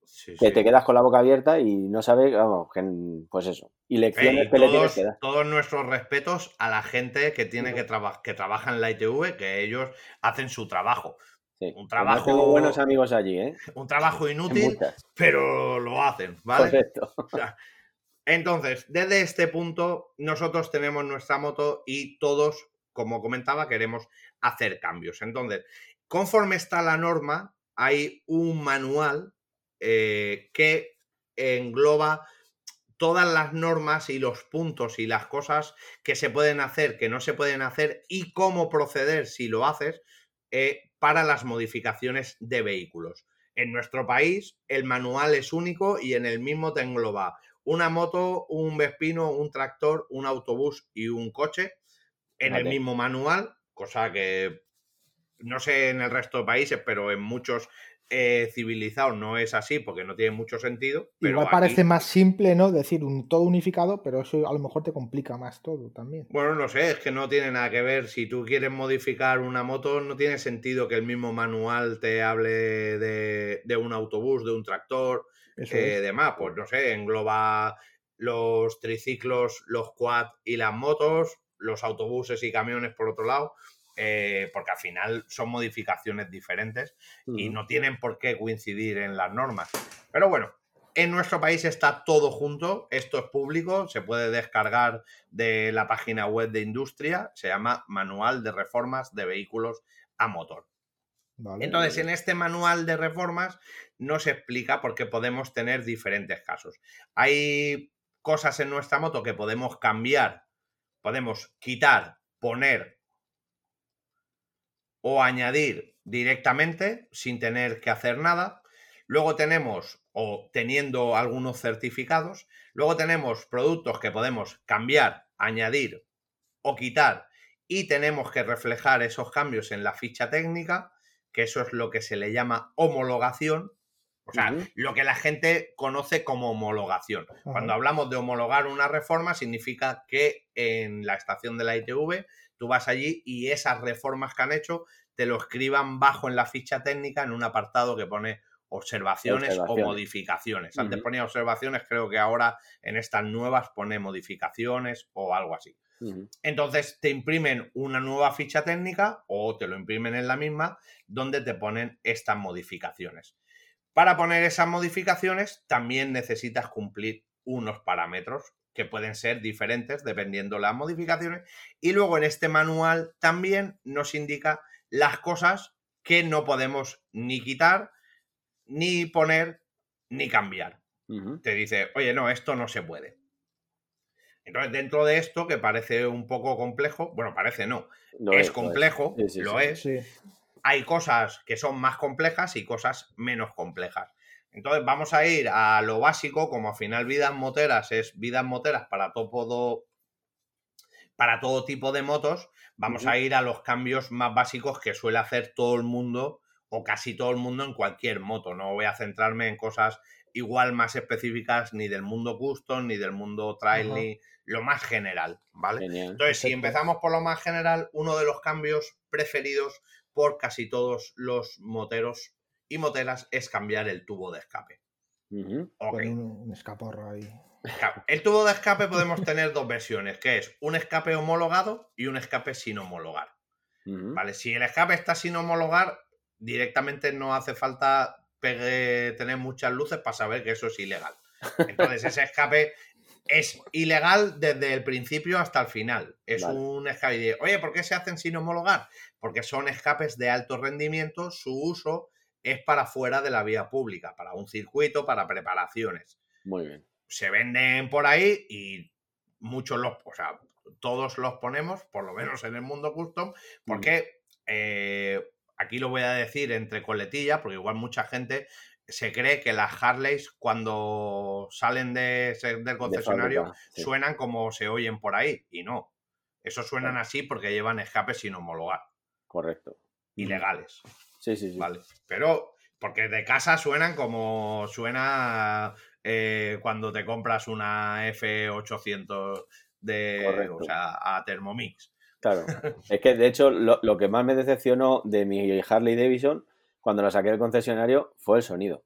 Sí, que sí. te quedas con la boca abierta y no sabes, vamos, que, pues eso. Y lecciones y que le tienes todos, que dar. todos nuestros respetos a la gente que tiene que, traba- que trabaja en la ITV, que ellos hacen su trabajo. Sí. un Además, trabajo- tengo buenos amigos allí, ¿eh? Un trabajo inútil, pero lo hacen, ¿vale? Correcto. O sea, entonces, desde este punto, nosotros tenemos nuestra moto y todos, como comentaba, queremos hacer cambios. Entonces, conforme está la norma, hay un manual eh, que engloba todas las normas y los puntos y las cosas que se pueden hacer, que no se pueden hacer y cómo proceder si lo haces eh, para las modificaciones de vehículos. En nuestro país el manual es único y en el mismo te engloba una moto, un Vespino, un tractor, un autobús y un coche en el mismo manual, cosa que no sé en el resto de países, pero en muchos eh, civilizados no es así porque no tiene mucho sentido. Pero Igual aquí- parece más simple, ¿no? Decir un todo unificado, pero eso a lo mejor te complica más todo también. Bueno, no sé, es que no tiene nada que ver. Si tú quieres modificar una moto, no tiene sentido que el mismo manual te hable de, de un autobús, de un tractor, eh, es. demás. Pues no sé, engloba los triciclos, los quad y las motos, los autobuses y camiones por otro lado, eh, porque al final son modificaciones diferentes y no tienen por qué coincidir en las normas. Pero bueno, en nuestro país está todo junto, esto es público, se puede descargar de la página web de industria, se llama Manual de Reformas de Vehículos a Motor. Vale. Entonces, en este manual de reformas nos explica por qué podemos tener diferentes casos. Hay cosas en nuestra moto que podemos cambiar, podemos quitar, poner o añadir directamente sin tener que hacer nada. Luego tenemos, o teniendo algunos certificados, luego tenemos productos que podemos cambiar, añadir o quitar y tenemos que reflejar esos cambios en la ficha técnica, que eso es lo que se le llama homologación, o sea, lo que la gente conoce como homologación. Cuando hablamos de homologar una reforma, significa que en la estación de la ITV tú vas allí y esas reformas que han hecho te lo escriban bajo en la ficha técnica en un apartado que pone observaciones, o modificaciones. Antes ponía observaciones, creo que ahora en estas nuevas pone modificaciones o algo así. Entonces te imprimen una nueva ficha técnica o te lo imprimen en la misma donde te ponen estas modificaciones. Para poner esas modificaciones también necesitas cumplir unos parámetros que pueden ser diferentes dependiendo las modificaciones. Y luego en este manual también nos indica las cosas que no podemos ni quitar, ni poner, ni cambiar te dice, oye, no, esto no se puede. Entonces, dentro de esto, que parece un poco complejo, bueno, parece no, Lo es, complejo, Sí, sí, lo sí. es, Sí. hay cosas que son más complejas y cosas menos complejas. Entonces, vamos a ir a lo básico, como al final vidas moteras es vidas moteras para todo, para todo tipo de motos, vamos a ir a los cambios más básicos que suele hacer todo el mundo o casi todo el mundo en cualquier moto. No voy a centrarme en cosas igual más específicas ni del mundo custom ni del mundo trail ni lo más general, ¿vale? Genial. Entonces, si empezamos por lo más general, uno de los cambios preferidos por casi todos los moteros y moteras es cambiar el tubo de escape. Con un, un escaporro ahí. Claro, El tubo de escape podemos tener dos versiones, que es un escape homologado y un escape sin homologar. ¿Vale? Si el escape está sin homologar, directamente no hace falta pegue- tener muchas luces para saber que eso es ilegal. Entonces, ese escape es ilegal desde el principio hasta el final. Es Vale. un escape. de, Oye, ¿por qué se hacen sin homologar? Porque son escapes de alto rendimiento, su uso es para fuera de la vía pública, para un circuito, para preparaciones Muy bien. se venden por ahí y muchos los, o sea, todos los ponemos, por lo menos en el mundo custom, porque eh, aquí lo voy a decir entre coletillas, porque igual mucha gente se cree que las Harleys cuando salen de, del De concesionario fábrica, sí. suenan como se oyen por ahí y no. Eso suenan así porque llevan escapes sin homologar, Correcto. ilegales. Sí, sí, sí. Vale. Pero, porque de casa suenan como suena eh, cuando te compras una F800 de, Correcto. o sea, a Thermomix. Claro. Es que, de hecho, lo, lo que más me decepcionó de mi Harley Davidson cuando la saqué del concesionario fue el sonido.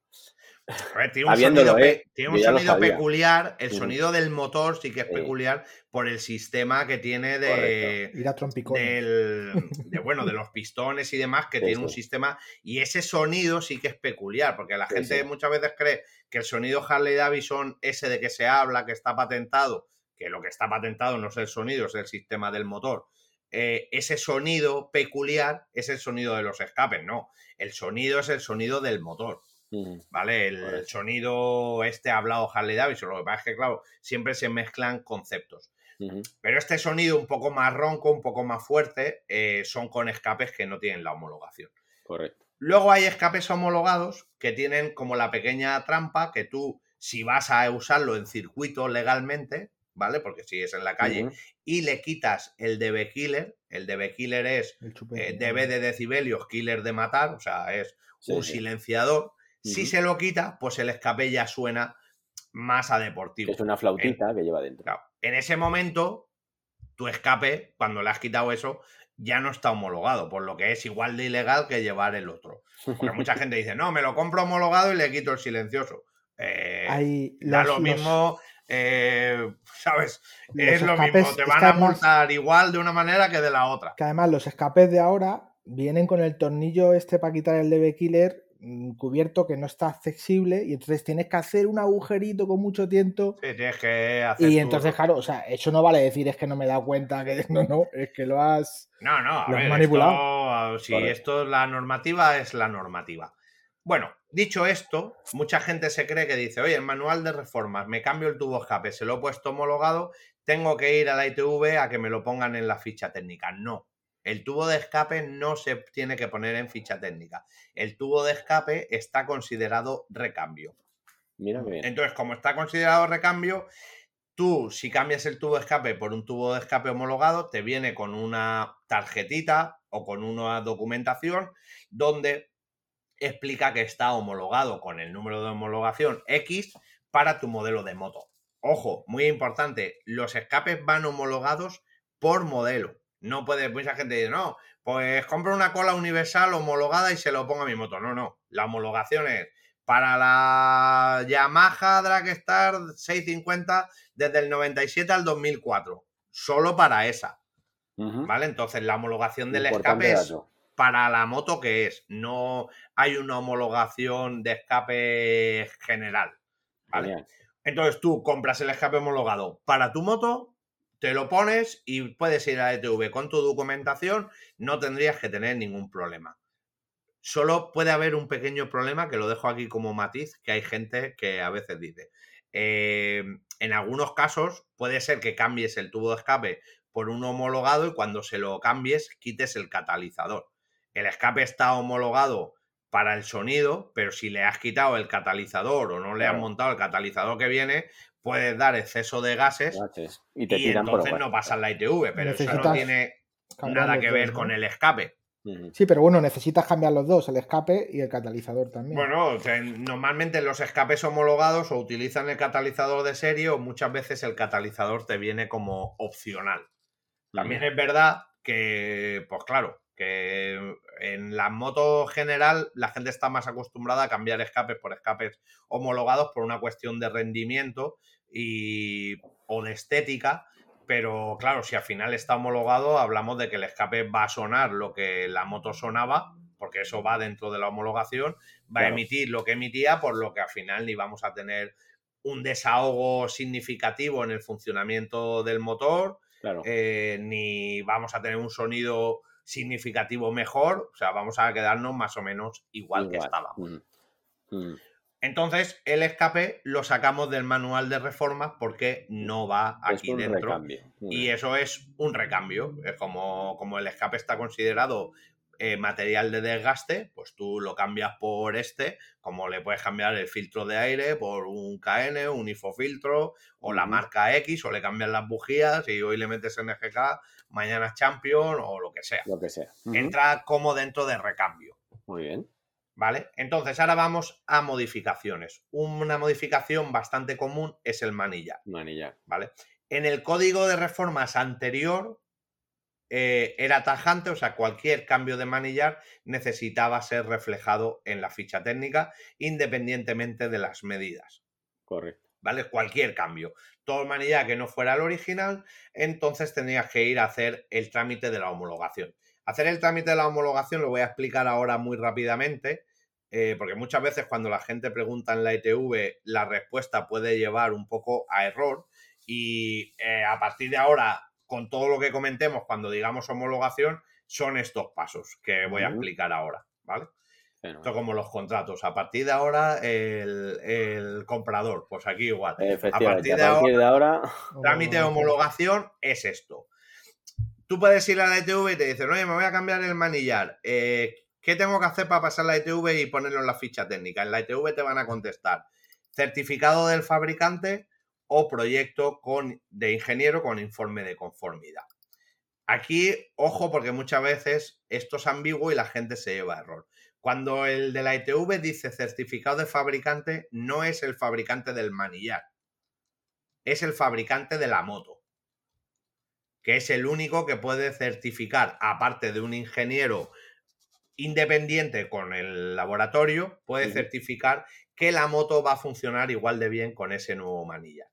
A ver, tiene un Habiéndolo, sonido, eh, tiene un sonido peculiar. El sonido del motor sí que es Sí. peculiar por el sistema que tiene de. Ir a del, de, bueno, de los pistones y demás, que Sí, tiene un sistema, y ese sonido sí que es peculiar, porque la Sí, gente sí. muchas veces cree que el sonido Harley Davidson, ese de que se habla, que está patentado, que lo que está patentado no es el sonido, es el sistema del motor. eh, ese sonido peculiar es el sonido de los escapes, no. El sonido es el sonido del motor. Ujú. ¿vale? El sonido este hablado Harley Davidson. Lo que pasa es que, claro, siempre se mezclan conceptos. Pero este sonido un poco más ronco, un poco más fuerte, eh, son con escapes que no tienen la homologación. Correcto. Luego hay escapes homologados que tienen como la pequeña trampa que tú, si vas a usarlo en circuito legalmente, ¿vale? Porque si es en la calle y le quitas el DB Killer, el DB Killer es eh, DB de decibelios, killer de matar, o sea, es Sí, un sí. silenciador. Si se lo quita, pues el escape ya suena más a deportivo. Es una flautita que lleva dentro. Claro, En ese momento, tu escape, cuando le has quitado eso, ya no está homologado, por lo que es igual de ilegal que llevar el otro. Porque mucha gente dice, no, me lo compro homologado y le quito el silencioso. Eh, Hay da los- lo los- mismo, eh, ¿sabes? es lo mismo, te van a multar igual de una manera que de la otra. Que además los escapes de ahora vienen con el tornillo este para quitar el DB Killer cubierto que no está accesible y entonces tienes que hacer un agujerito con mucho tiento Sí, tienes que hacer y entonces claro, o sea, eso no vale decir es que no me he dado cuenta que no, no, es que lo has... No, no, a Lo has ver, manipulado. si esto es la normativa, es la normativa. Bueno, dicho esto, mucha gente se cree que dice, oye, el manual de reformas, me cambio el tubo escape, se lo he puesto homologado, tengo que ir a la ITV a que me lo pongan en la ficha técnica. No, el tubo de escape no se tiene que poner en ficha técnica. El tubo de escape está considerado recambio. Mira bien. Entonces, como está considerado recambio, tú si cambias el tubo de escape por un tubo de escape homologado, te viene con una tarjetita o con una documentación donde explica que está homologado con el número de homologación X para tu modelo de moto. Ojo, muy importante, los escapes van homologados por modelo. No puede, mucha gente dice, no, pues compro una cola universal homologada y se lo pongo a mi moto. No, no, la homologación es para la Yamaha Dragstar 650 desde el 97 al 2004. Solo para esa. ¿vale? Entonces la homologación del Importante escape es para la moto que es. No hay una homologación de escape general, ¿vale? Genial. Entonces tú compras el escape homologado para tu moto, te lo pones y puedes ir a ETV con tu documentación, no tendrías que tener ningún problema. Solo puede haber un pequeño problema que lo dejo aquí como matiz, que hay gente que a veces dice. eh, en algunos casos puede ser que cambies el tubo de escape por un homologado y cuando se lo cambies quites el catalizador. El escape está homologado para el sonido, pero si le has quitado el catalizador o no le has montado el catalizador que viene, puedes dar exceso de gases Gases. Y te y tiran entonces no pasa la ITV, pero eso no tiene nada que dos, ver ¿no? con el escape. Sí, pero bueno, necesitas cambiar los dos, el escape y el catalizador también. Bueno, que normalmente los escapes homologados o utilizan el catalizador de serie o muchas veces el catalizador te viene como opcional. También es verdad que, pues claro, que en la moto general la gente está más acostumbrada a cambiar escapes por escapes homologados por una cuestión de rendimiento y, o de estética. Pero claro, si al final está homologado, hablamos de que el escape va a sonar lo que la moto sonaba, porque eso va dentro de la homologación, va a emitir lo que emitía, por lo que al final ni vamos a tener un desahogo significativo en el funcionamiento del motor, Claro. eh, ni vamos a tener un sonido significativo mejor, o sea, vamos a quedarnos más o menos igual, que estábamos. Ujú. Ujú. Entonces, el escape lo sacamos del manual de reformas porque no va Es aquí un dentro. recambio. Y eso es un recambio. Es como, como el escape está considerado eh, material de desgaste, pues tú lo cambias por este, como le puedes cambiar el filtro de aire por un KN, un IFO-filtro, o la marca X, o le cambias las bujías y hoy le metes NGK, mañana Champion o lo que sea. Lo que sea. Entra como dentro de recambio. Muy bien. ¿Vale? Entonces, ahora vamos a modificaciones. Una modificación bastante común es el manillar. Manillar. ¿vale? En el código de reformas anterior eh, era tajante, o sea, cualquier cambio de manillar necesitaba ser reflejado en la ficha técnica, independientemente de las medidas. Correcto. ¿Vale? Cualquier cambio. Todo el manillar que no fuera el original, entonces tenías que ir a hacer el trámite de la homologación. Hacer el trámite de la homologación lo voy a explicar ahora muy rápidamente, eh, porque muchas veces cuando la gente pregunta en la ITV, la respuesta puede llevar un poco a error. Y eh, a partir de ahora, con todo lo que comentemos cuando digamos homologación, son estos pasos que voy a explicar ahora, ¿vale? Esto como los contratos. A partir de ahora, el, el comprador, pues aquí igual. A partir A de ahora, Trámite de homologación es esto. Tú puedes ir a la ITV y te dicen, oye, me voy a cambiar el manillar. Eh, ¿Qué tengo que hacer para pasar la ITV y ponerlo en la ficha técnica? En la ITV te van a contestar certificado del fabricante o proyecto con, de ingeniero con informe de conformidad. Aquí, ojo, porque muchas veces esto es ambiguo y la gente se lleva a error. Cuando el de la ITV dice certificado de fabricante, no es el fabricante del manillar, es el fabricante de la moto, que es el único que puede certificar, aparte de un ingeniero independiente con el laboratorio, puede certificar que la moto va a funcionar igual de bien con ese nuevo manillar.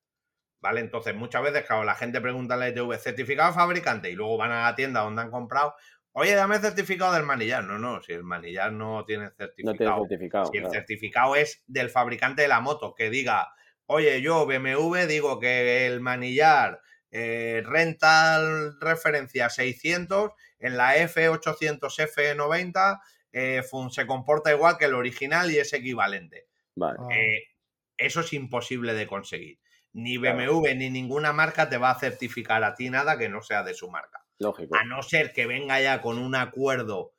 ¿Vale? Entonces, muchas veces, claro, la gente pregunta la ITV, certificado fabricante, y luego van a la tienda donde han comprado, oye, dame el certificado del manillar. No, no, si el manillar no tiene no certificado. tiene certificado. Si el certificado es del fabricante de la moto, que diga, oye, yo BMW digo que el manillar eh, rental referencia 600, en la F800 F90 eh, fun- se comporta igual que el original y es equivalente. Vale. Ah, Eh, eso es imposible de conseguir. Ni Claro. BMW ni ninguna marca te va a certificar a ti nada que no sea de su marca Lógico. a no ser que venga ya con un acuerdo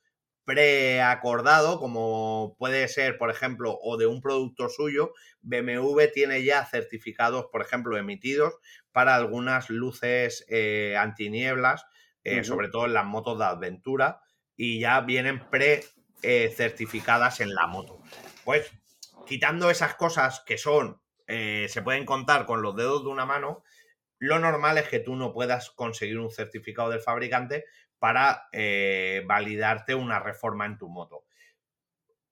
preacordado, como puede ser, por ejemplo, o de un producto suyo, BMW tiene ya certificados, por ejemplo, emitidos para algunas luces eh, antinieblas, eh, sobre todo en las motos de aventura, y ya vienen pre-certificadas en la moto. Pues quitando esas cosas que son, eh, se pueden contar con los dedos de una mano, lo normal es que tú no puedas conseguir un certificado del fabricante para eh, validarte una reforma en tu moto.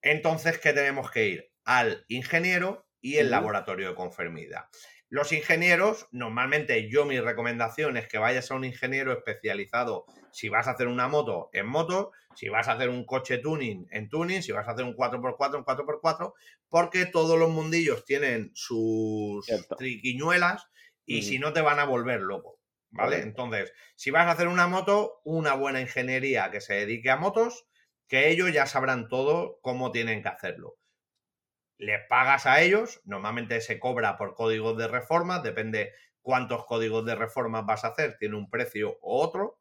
Entonces, ¿qué tenemos que ir? Al ingeniero y el laboratorio de conformidad. Los ingenieros, normalmente yo mi recomendación es que vayas a un ingeniero especializado si vas a hacer una moto en moto, si vas a hacer un coche tuning en tuning, si vas a hacer un 4x4 en 4x4, porque todos los mundillos tienen sus Cierto. triquiñuelas y si no te van a volver loco. ¿Vale? Correcto. Entonces, si vas a hacer una moto, una buena ingeniería que se dedique a motos, que ellos ya sabrán todo cómo tienen que hacerlo. Les pagas a ellos, normalmente se cobra por códigos de reforma, depende cuántos códigos de reforma vas a hacer, tiene un precio u otro,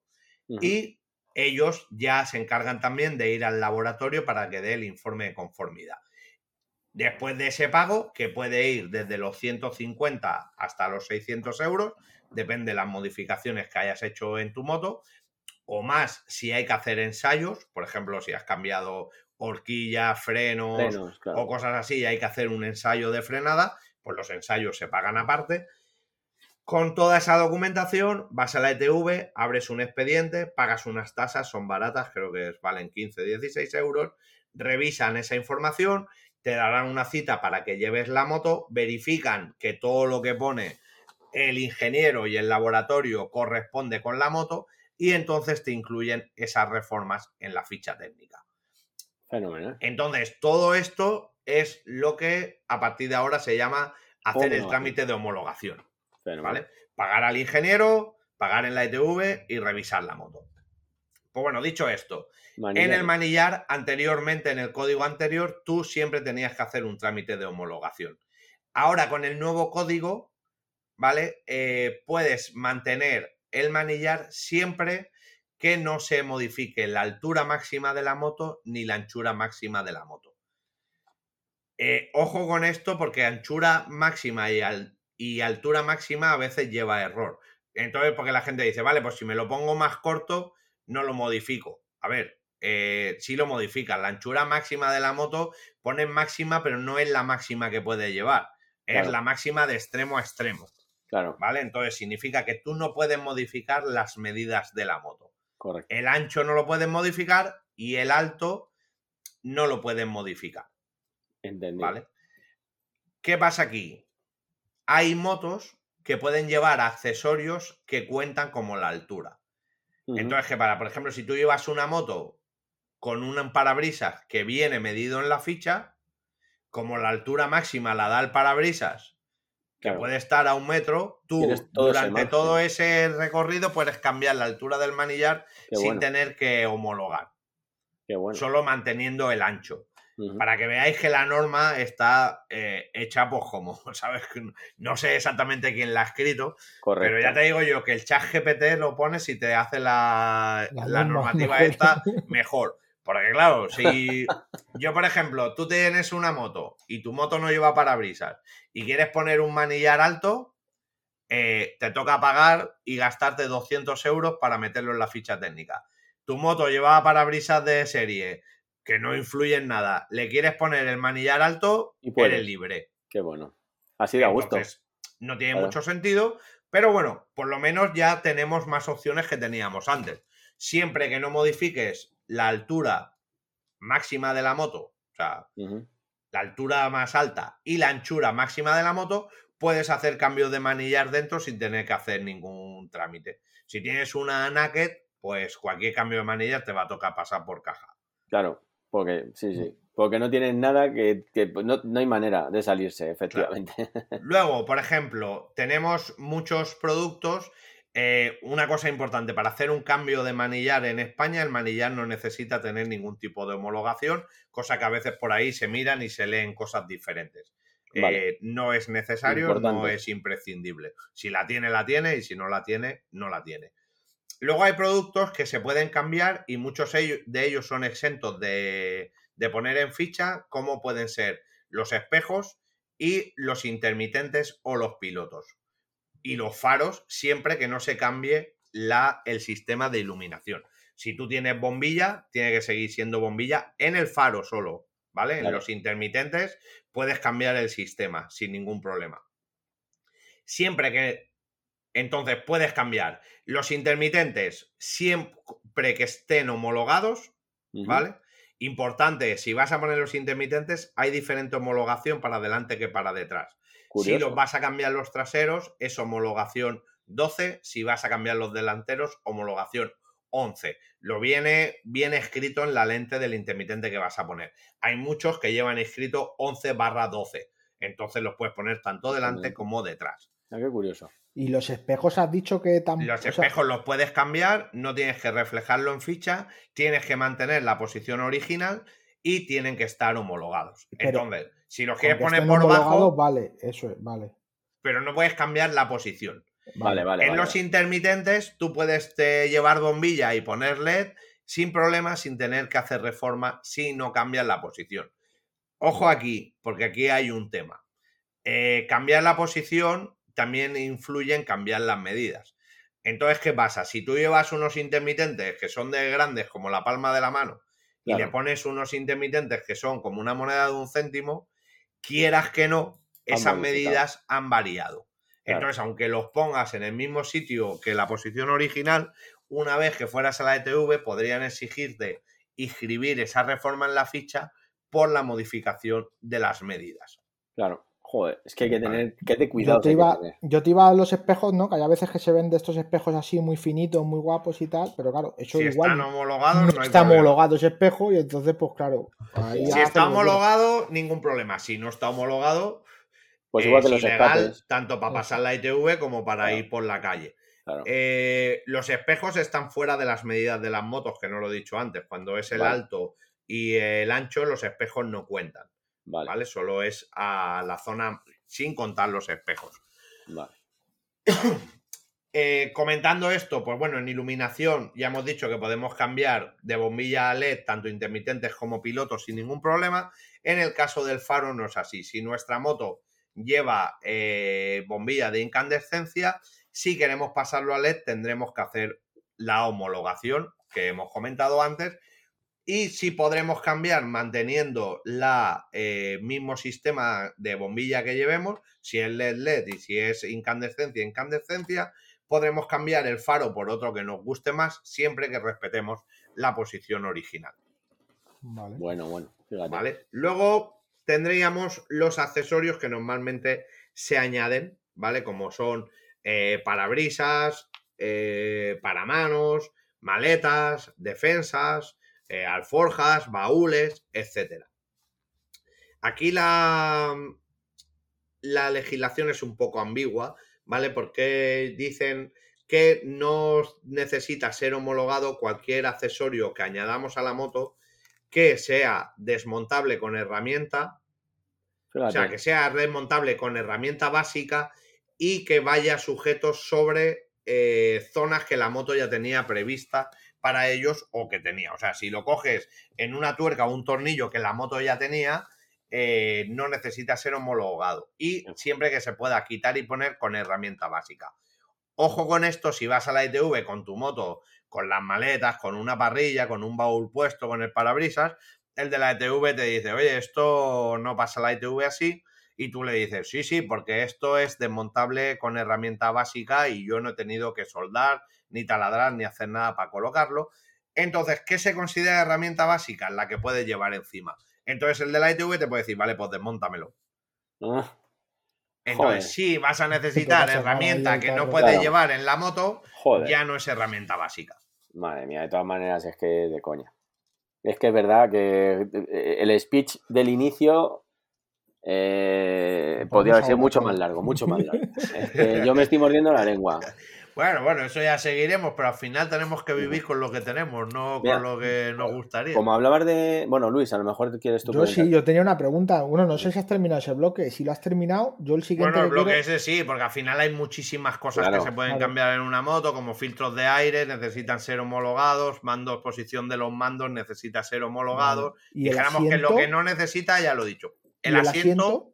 y ellos ya se encargan también de ir al laboratorio para que dé el informe de conformidad. Después de ese pago, que puede ir desde los 150 hasta los 600 euros, depende de las modificaciones que hayas hecho en tu moto, o más si hay que hacer ensayos, por ejemplo, si has cambiado horquilla, frenos, Frenos, claro. o cosas así y hay que hacer un ensayo de frenada, pues los ensayos se pagan aparte. Con toda esa documentación, vas a la ETV, abres un expediente, pagas unas tasas, son baratas, creo que valen 15, 16 euros, revisan esa información, te darán una cita para que lleves la moto, verifican que todo lo que pone el ingeniero y el laboratorio corresponde con la moto y entonces te incluyen esas reformas en la ficha técnica. Fenomenal. Entonces, todo esto es lo que a partir de ahora se llama hacer el trámite de homologación. Fenomenal. ¿vale? Pagar al ingeniero, pagar en la ETV y revisar la moto. Pues bueno, dicho esto, en el manillar, anteriormente, en el código anterior, tú siempre tenías que hacer un trámite de homologación. Ahora, con el nuevo código, ¿vale? Eh, puedes mantener el manillar siempre que no se modifique la altura máxima de la moto ni la anchura máxima de la moto. Eh, ojo con esto porque anchura máxima y, al- y altura máxima a veces lleva error. Entonces, porque la gente dice, vale, pues si me lo pongo más corto, no lo modifico. A ver, eh, sí lo modifican. La anchura máxima de la moto pone máxima, pero no es la máxima que puede llevar. Es la máxima de extremo a extremo. Claro, ¿Vale? Entonces significa que tú no puedes modificar las medidas de la moto. Correcto. El ancho no lo puedes modificar y el alto no lo puedes modificar. Entendido. ¿Vale? ¿Qué pasa aquí? Hay motos que pueden llevar accesorios que cuentan como la altura. Entonces, que para, por ejemplo, si tú llevas una moto con un parabrisas que viene medido en la ficha, como la altura máxima la da el parabrisas, que Claro. puede estar a un metro, tú todo durante todo ese recorrido puedes cambiar la altura del manillar Qué sin bueno, tener que homologar, qué bueno. solo manteniendo el ancho. Para que veáis que la norma está eh, hecha pues como, ¿sabes? Que No sé exactamente quién la ha escrito, Correcto. pero ya te digo yo que el chat GPT lo pones y te hace la, La la norma normativa esta mejor. Porque claro, si yo, por ejemplo, tú tienes una moto y tu moto no lleva parabrisas y quieres poner un manillar alto, eh, te toca pagar y gastarte 200 euros para meterlo en la ficha técnica. Tu moto lleva parabrisas de serie que no influye en nada. Le quieres poner el manillar alto, Y puedes. eres libre. Qué bueno. Así da gusto. Entonces, no tiene Claro. mucho sentido, pero bueno, por lo menos ya tenemos más opciones que teníamos antes. Siempre que no modifiques la altura máxima de la moto, o sea, la altura más alta y la anchura máxima de la moto, puedes hacer cambios de manillar dentro sin tener que hacer ningún trámite. Si tienes una naked, pues cualquier cambio de manillar te va a tocar pasar por caja. Claro, porque sí, sí. Porque no tienes nada que, que no, no hay manera de salirse, efectivamente. Luego, por ejemplo, tenemos muchos productos. Eh, una cosa importante, para hacer un cambio de manillar en España, el manillar no necesita tener ningún tipo de homologación, cosa que a veces por ahí se miran y se leen cosas diferentes. Eh, no es necesario, no es imprescindible. Si la tiene, la tiene, y si no la tiene, no la tiene. Luego hay productos que se pueden cambiar y muchos de ellos son exentos de, de poner en ficha, como pueden ser los espejos y los intermitentes o los pilotos. Y los faros, siempre que no se cambie la, el sistema de iluminación. Si tú tienes bombilla, tiene que seguir siendo bombilla en el faro solo, ¿vale? En los intermitentes puedes cambiar el sistema sin ningún problema. Siempre que entonces puedes cambiar los intermitentes siempre que estén homologados. ¿vale? Importante, si vas a poner los intermitentes, hay diferente homologación para adelante que para detrás. Curioso. Si los vas a cambiar los traseros, es homologación 12. Si vas a cambiar los delanteros, homologación 11. Lo viene, viene escrito en la lente del intermitente que vas a poner. Hay muchos que llevan escrito 11 barra 12. Entonces los puedes poner tanto delante como detrás. Ah, qué curioso. Y los espejos has dicho que tampoco. Los espejos los puedes cambiar, no tienes que reflejarlo en ficha, tienes que mantener la posición original y tienen que estar homologados. Pero- Entonces, si los quieres poner por bajo, Vale, eso es, vale. pero no puedes cambiar la posición. Vale, vale. en vale, los intermitentes tú puedes eh, llevar bombilla y poner LED sin problema, sin tener que hacer reforma si no cambias la posición. Ojo aquí, porque aquí hay un tema. Eh, cambiar la posición también influye en cambiar las medidas. Entonces, ¿qué pasa? Si tú llevas unos intermitentes que son de grandes como la palma de la mano y le pones unos intermitentes que son como una moneda de un céntimo, quieras que no, esas medidas han variado. Claro. Entonces, aunque los pongas en el mismo sitio que la posición original, una vez que fueras a la ETV, podrían exigirte inscribir esa reforma en la ficha por la modificación de las medidas. Claro. Joder, es que hay que tener. ¿Qué de Yo cuidado? te, iba, yo te iba a los espejos, ¿no? Que hay a veces que se ven de estos espejos así muy finitos, muy guapos y tal, pero claro, eso Si igual están homologados, no no hay está problema. homologado ese espejo y entonces, pues claro. ahí Si está que homologado, ningún problema. Si no está homologado, Pues eh, igual que es los ilegal, escapes. tanto para pasar la ITV como para Claro. ir por la calle. Claro. Eh, los espejos están fuera de las medidas de las motos, que no lo he dicho antes. Cuando es el Vale. alto y el ancho, los espejos no cuentan. Vale, ¿Vale? Solo es a la zona sin contar los espejos. vale. Eh, comentando esto, pues bueno, en iluminación ya hemos dicho que podemos cambiar de bombilla a LED, tanto intermitentes como pilotos, sin ningún problema. En el caso del faro no es así. Si nuestra moto lleva eh, bombilla de incandescencia, si queremos pasarlo a LED, tendremos que hacer la homologación que hemos comentado antes. Y si podremos cambiar manteniendo la eh, mismo sistema de bombilla que llevemos, si es LED LED y si es incandescencia incandescencia, podremos cambiar el faro por otro que nos guste más, siempre que respetemos la posición original. Vale. Bueno, bueno. Fíjate. ¿Vale? Luego tendríamos los accesorios que normalmente se añaden, ¿vale? Como son eh, parabrisas, eh, paramanos, maletas, defensas, eh, alforjas, baúles, etc. Aquí la, la legislación es un poco ambigua, ¿vale? Porque dicen que no necesita ser homologado cualquier accesorio que añadamos a la moto que sea desmontable con herramienta, Fíjate. o sea, que sea desmontable con herramienta básica y que vaya sujeto sobre eh, zonas que la moto ya tenía prevista para ellos o que tenía. O sea, si lo coges en una tuerca o un tornillo que la moto ya tenía, eh, no necesita ser homologado. Y siempre que se pueda quitar y poner con herramienta básica. Ojo con esto, si vas a la ITV con tu moto, con las maletas, con una parrilla, con un baúl puesto, con el parabrisas, el de la ITV te dice, oye, esto no pasa la ITV así, y tú le dices, sí, sí, porque esto es desmontable con herramienta básica y yo no he tenido que soldar, ni taladrar, ni hacer nada para colocarlo. Entonces, ¿qué se considera herramienta básica? La que puedes llevar encima. Entonces, el de la ITV te puede decir, vale, pues desmóntamelo. Ah, Entonces, si vas a necesitar herramienta que no puedes Claro. llevar en la moto, joder. ya no es herramienta básica. Madre mía, de todas maneras es que de coña. Es que es verdad que eh, el speech del inicio eh, podría haber sido mucho más largo, mucho más largo. Es que yo me estoy mordiendo la lengua. Bueno, bueno, eso ya seguiremos, pero al final tenemos que vivir con lo que tenemos, no Mira, con lo que nos gustaría. Como hablabas de. Bueno, Luis, a lo mejor quieres tú Yo comentar. sí, yo tenía una pregunta. Bueno, no sé si has terminado ese bloque. Si lo has terminado, yo el siguiente. Bueno, el que bloque quiero- ese sí, porque al final hay muchísimas cosas Claro. que se pueden Claro. cambiar en una moto, como filtros de aire, necesitan ser homologados, mandos, posición de los mandos necesita ser homologados. ¿Y Dijéramos que lo que no necesita, ya lo he dicho. ¿Y El, el asiento, asiento?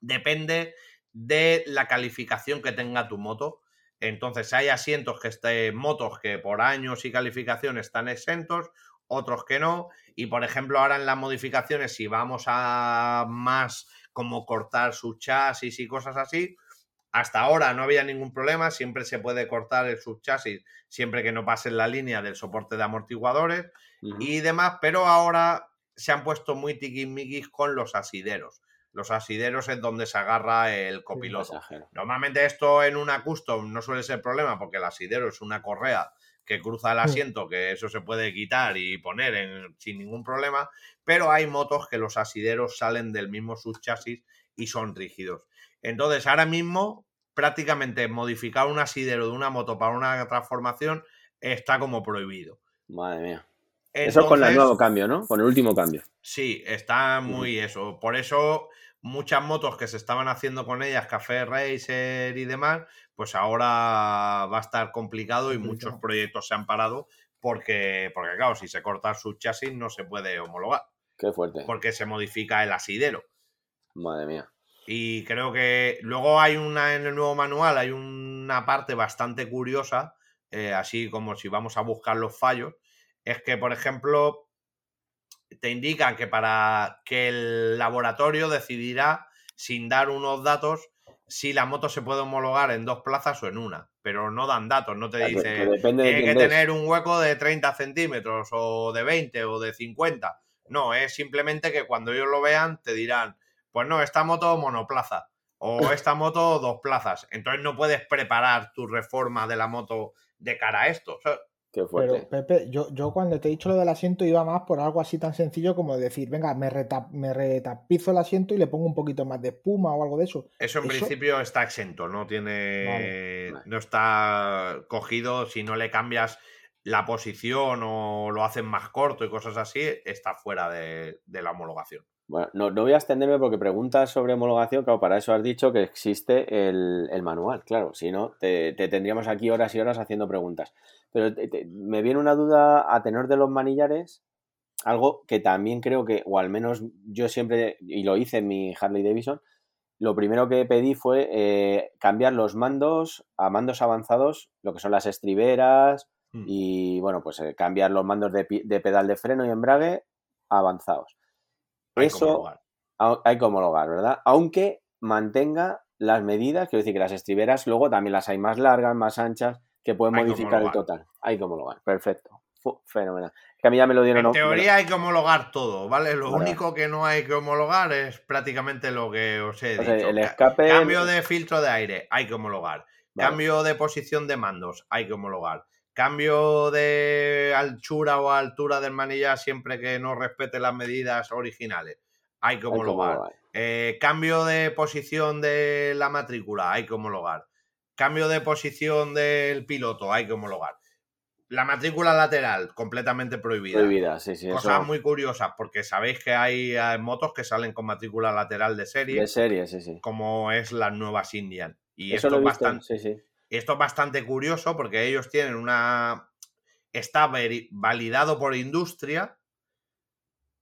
depende de la calificación que tenga tu moto. Entonces, hay asientos que estén, motos que por años y calificación están exentos, otros que no. Y por ejemplo, ahora en las modificaciones, si vamos a más como cortar su chasis y cosas así, hasta ahora no había ningún problema, siempre se puede cortar el subchasis siempre que no pase la línea del soporte de amortiguadores y demás, pero ahora se han puesto muy tiquismiquis con los asideros. Los asideros es donde se agarra el copiloto. Normalmente esto en una custom no suele ser problema porque el asidero es una correa que cruza el asiento, que eso se puede quitar y poner en- sin ningún problema, pero hay motos que los asideros salen del mismo subchasis y son rígidos. Entonces, ahora mismo, prácticamente modificar un asidero de una moto para una transformación está como prohibido. Madre mía. Eso con el Entonces, nuevo cambio, ¿no? Con el último cambio. Sí, está muy eso. Por eso, muchas motos que se estaban haciendo con ellas, Café Racer y demás, pues ahora va a estar complicado y muchos proyectos se han parado porque, porque claro, si se corta su chasis no se puede homologar, Qué fuerte. porque se modifica el asidero. Madre mía. Y creo que luego hay una en el nuevo manual, hay una parte bastante curiosa, eh, así como si vamos a buscar los fallos, es que, por ejemplo, te indican que para que el laboratorio decidirá, sin dar unos datos, si la moto se puede homologar en dos plazas o en una, pero no dan datos, no te Que- dice que de tiene que tener un hueco de 30 centímetros o de 20 o de 50. No, es simplemente que cuando ellos lo vean te dirán, pues no, esta moto monoplaza o esta moto dos plazas. Entonces no puedes preparar tu reforma de la moto de cara a esto. O sea, Qué fuerte. Pero, Pepe, yo, yo cuando te he dicho lo del asiento iba más por algo así tan sencillo como decir, venga, me, reta- me retapizo el asiento y le pongo un poquito más de espuma o algo de eso. eso en Eso- principio está exento, no tiene. Vale, vale. No está cogido si no le cambias la posición o lo hacen más corto y cosas así, está fuera de, de la homologación. Bueno, no, no voy a extenderme porque preguntas sobre homologación, claro, para eso has dicho que existe el, el manual, claro, si no, te, te tendríamos aquí horas y horas haciendo preguntas. Pero te- te- me viene una duda a tenor de los manillares, algo que también creo que, o al menos yo siempre, y lo hice en mi Harley Davidson, lo primero que pedí fue eh, cambiar los mandos a mandos avanzados, lo que son las estriberas, Mm. y bueno, pues eh, cambiar los mandos de, de pedal de freno y embrague avanzados. Hay que Eso homologar. hay que homologar, ¿verdad? Aunque mantenga las medidas, quiero decir que las estriberas luego también las hay más largas, más anchas, que pueden Hay que modificar el total. Hay que homologar, perfecto. Fenomenal. Que a mí ya me lo dieron. En teoría hay que homologar todo, ¿vale? Lo Vale. único que no hay que homologar es prácticamente lo que os he o sea, dicho. el Ca- escape. Cambio de filtro de aire, hay que homologar. Vale. Cambio de posición de mandos, hay que homologar. Cambio de anchura o altura del manillar siempre que no respete las medidas originales, hay que homologar. Eh, cambio de posición de la matrícula, hay que homologar. Cambio de posición del piloto, hay que homologar. La matrícula lateral, completamente prohibida. Prohibida, sí, sí. Cosas Eso, muy curiosas, porque sabéis que hay eh, motos que salen con matrícula lateral de serie, de serie, sí, sí. como es las nuevas Indian. Y Eso esto, es bastante, sí, sí. Esto es bastante curioso porque ellos tienen una... Está validado por industria,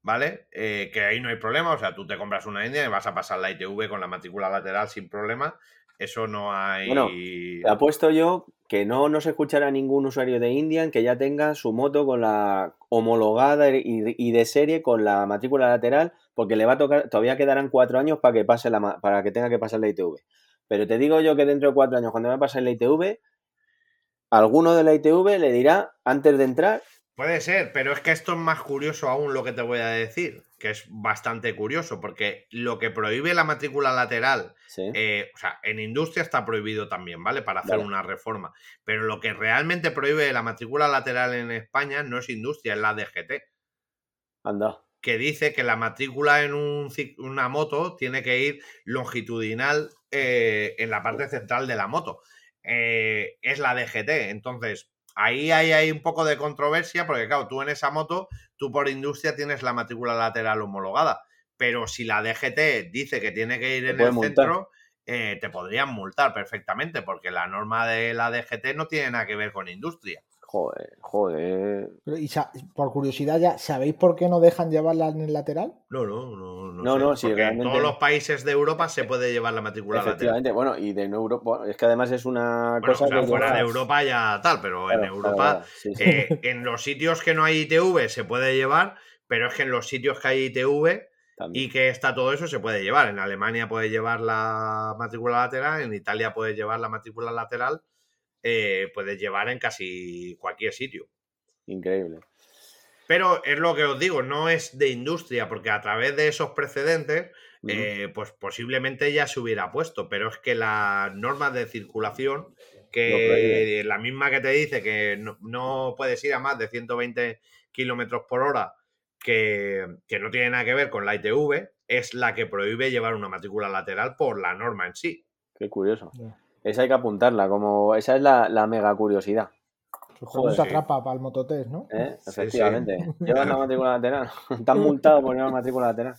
¿vale? Eh, que ahí no hay problema, o sea, tú te compras una Indian y vas a pasar la ITV con la matrícula lateral sin problema. Eso no hay... Bueno, Te apuesto yo que no nos escuchará ningún usuario de Indian que ya tenga su moto con la homologada y, de serie con la matrícula lateral, porque le va a tocar, todavía quedarán cuatro años para que pase la para que tenga que pasar la ITV. Pero te digo yo que dentro de cuatro años, cuando me pase la ITV, alguno de la ITV le dirá antes de entrar, Puede ser, pero es que esto es más curioso aún lo que te voy a decir, que es bastante curioso, porque lo que prohíbe la matrícula lateral sí, Eh, o sea, en industria está prohibido también, ¿vale? Para hacer Vale. una reforma. Pero lo que realmente prohíbe la matrícula lateral en España no es industria, es la DGT, anda. que dice que la matrícula en un una moto tiene que ir longitudinal eh, en la parte central de la moto. Eh, es la DGT. Entonces, ahí hay, hay un poco de controversia, porque claro, tú en esa moto, tú por industria tienes la matrícula lateral homologada. Pero si la DGT dice que tiene que ir en el multar. centro, eh, te podrían multar perfectamente, porque la norma de la DGT no tiene nada que ver con industria. Joder, joder. Pero, y por curiosidad ya, ¿sabéis por qué no dejan llevarla en el lateral? No, no, no. No, No, sé, no, sí, porque realmente- En todos los países de Europa se puede llevar la matrícula lateral. Efectivamente, bueno, y de no Europa, bueno, es que además es una Bueno, cosa o sea, que fuera de Europa ya tal, pero en Europa, claro, claro, sí, sí. eh, en los sitios que no hay ITV se puede llevar, pero es que en los sitios que hay ITV también. y que está todo eso se puede llevar. En Alemania puedes llevar la matrícula lateral, en Italia puedes llevar la matrícula lateral, eh, puedes llevar en casi cualquier sitio. Increíble. Pero es lo que os digo, no es de industria, porque a través de esos precedentes, eh, pues posiblemente ya se hubiera puesto, pero es que las normas de circulación, que la misma que te dice que no, no puedes ir a más de 120 kilómetros por hora, que, que no tiene nada que ver con la ITV, es la que prohíbe llevar una matrícula lateral por la norma en sí. Qué curioso. Esa hay que apuntarla, como esa es la, la mega curiosidad. Pues Joder, sí. trampa para el mototest, ¿no? ¿eh? Sí, Efectivamente. Llevas la matrícula lateral. Están multado por llevar matrícula lateral.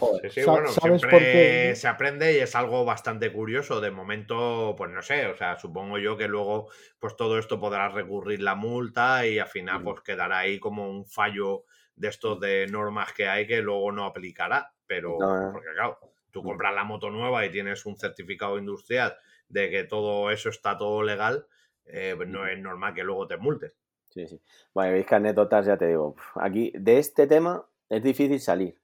Joder. Sí, sí, bueno, ¿sabes por siempre qué? se aprende y es algo bastante curioso. De momento, pues no sé, o sea, supongo yo que luego, pues todo esto podrá recurrir la multa y al final, pues quedará ahí como un fallo de estos de normas que hay que luego no aplicará. Pero, No, no. porque claro, tú compras la moto nueva y tienes un certificado industrial de que todo eso está todo legal, eh, pues no es normal que luego te multen. Sí, sí. Bueno, veis que anécdotas, ya te digo. Aquí, de este tema, es difícil salir.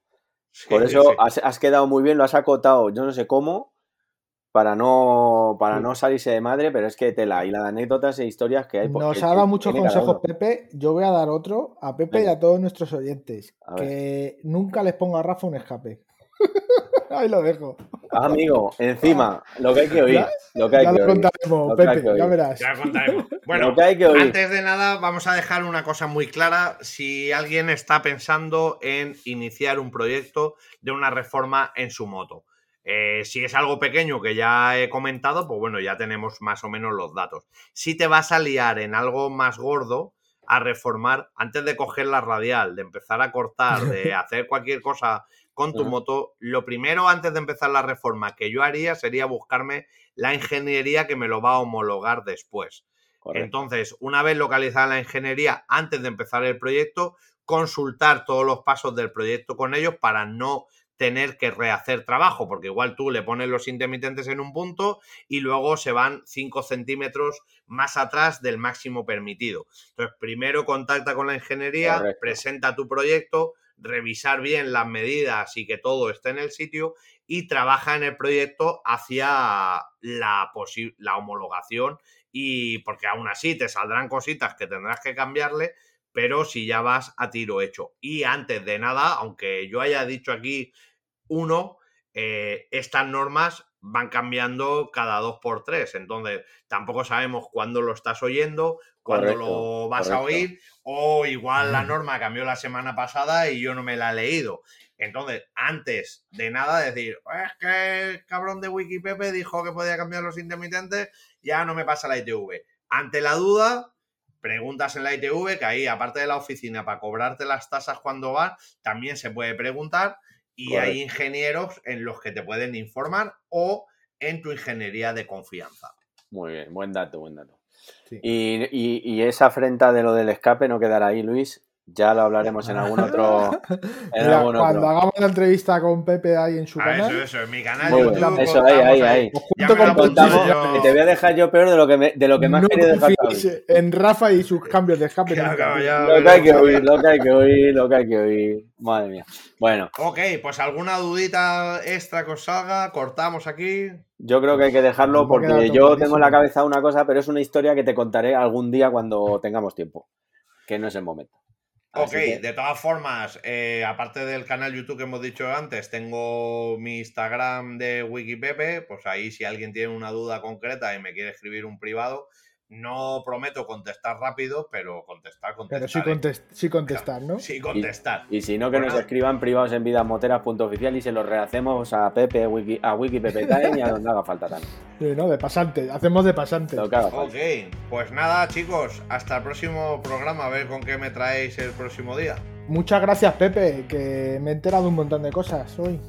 Sí, Por eso sí. has, has quedado muy bien, lo has acotado, yo no sé cómo, para no, para Sí. no salirse de madre, pero es que tela y las anécdotas e historias que hay. pues, Nos ha dado muchos consejos. Pepe. Yo voy a dar otro a Pepe y a todos nuestros oyentes. Que nunca les ponga a Rafa un escape. Ahí lo dejo. Ah, amigo, encima, lo que hay que oír. Ya- Lo que hay Ya que lo oír. contaremos, Lo que hay Pepe, que oír. ya verás. Ya contaremos. Bueno, Lo que hay que oír. antes de nada, vamos a dejar una cosa muy clara. Si alguien está pensando en iniciar un proyecto de una reforma en su moto, Eh, si es algo pequeño que ya he comentado, pues bueno, ya tenemos más o menos los datos. Si te vas a liar en algo más gordo, a reformar, antes de coger la radial, de empezar a cortar, de hacer cualquier cosa con tu moto, lo primero antes de empezar la reforma que yo haría sería buscarme la ingeniería que me lo va a homologar después. Correcto. Entonces, una vez localizada la ingeniería, antes de empezar el proyecto, consultar todos los pasos del proyecto con ellos para no tener que rehacer trabajo, porque igual tú le pones los intermitentes en un punto y luego se van 5 centímetros más atrás del máximo permitido. Entonces, primero contacta con la ingeniería, Correcto. presenta tu proyecto, revisar bien las medidas y que todo esté en el sitio y trabaja en el proyecto hacia la, la homologación y porque aún así te saldrán cositas que tendrás que cambiarle, pero si ya vas a tiro hecho. Y antes de nada, aunque yo haya dicho aquí uno, eh, estas normas van cambiando cada dos por tres, entonces tampoco sabemos cuándo lo estás oyendo, cuándo Correcto, lo vas a oír, o igual la norma cambió la semana pasada y yo no me la he leído. Entonces, antes de nada, decir, es que el cabrón de Wikipedia dijo que podía cambiar los intermitentes, ya no me pasa la ITV. Ante la duda, preguntas en la ITV, que ahí, aparte de la oficina, para cobrarte las tasas cuando vas, también se puede preguntar y hay ingenieros en los que te pueden informar o en tu ingeniería de confianza. Muy bien, buen dato, buen dato. Sí. Y, y- y esa afrenta de lo del escape no quedará ahí, Luis. Ya lo hablaremos en algún otro. En Mira, algún cuando otro. hagamos la entrevista con Pepe ahí en su Ah, canal, eso, eso, en mi canal Muy YouTube. bien, eso, contamos ahí, ahí, ahí. os Ya junto con Contamos, yo. te voy a dejar yo peor de lo que me, de lo que me has no querido dejar en Rafa y sus cambios de escape. Claro, nunca. claro, ya Lo que hay que oír, lo que hay que oír, lo que hay que oír. Madre mía. Bueno, Ok, pues alguna dudita extra que os salga, cortamos aquí. yo creo que hay que dejarlo porque yo tengo en la cabeza una cosa, pero es una historia que te contaré algún día cuando tengamos tiempo. Que no es el momento. Ok, que- de todas formas, eh, aparte del canal YouTube que hemos dicho antes, tengo mi Instagram de Wikipepe, pues ahí si alguien tiene una duda concreta y me quiere escribir un privado, no prometo contestar rápido, pero contestar, Pero contestar. sí, contest- sí contestar, ¿no? Sí contestar. Y si no, que nos escriban privados en vidasmoteras.oficial y se los rehacemos a Pepe, Wiki, a Wikipepe Time y a donde haga falta también. Sí, ¿no? De pasante. Hacemos de pasante. Ok, pues nada chicos, hasta el próximo programa, a ver con qué me traéis el próximo día. Muchas gracias, Pepe, que me he enterado un montón de cosas hoy.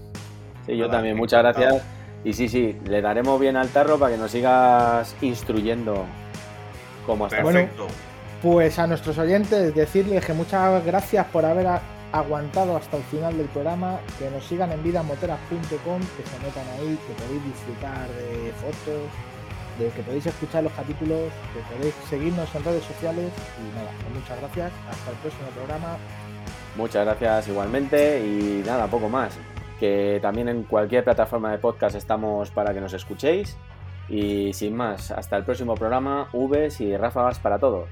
Sí, yo Nada, también, muchas encantado. gracias. Y sí, sí, le daremos bien al tarro para que nos sigas instruyendo cómo hasta Bueno. Perfecto. Pues a nuestros oyentes decirles que muchas gracias por haber aguantado hasta el final del programa, que nos sigan en vidamoteras.com, que se metan ahí, que podéis disfrutar de fotos, de que podéis escuchar los capítulos, que podéis seguirnos en redes sociales y nada, pues muchas gracias, hasta el próximo programa. Muchas gracias igualmente y nada, poco más. Que también en cualquier plataforma de podcast estamos para que nos escuchéis. Y sin más, hasta el próximo programa, Vs y ráfagas para todos.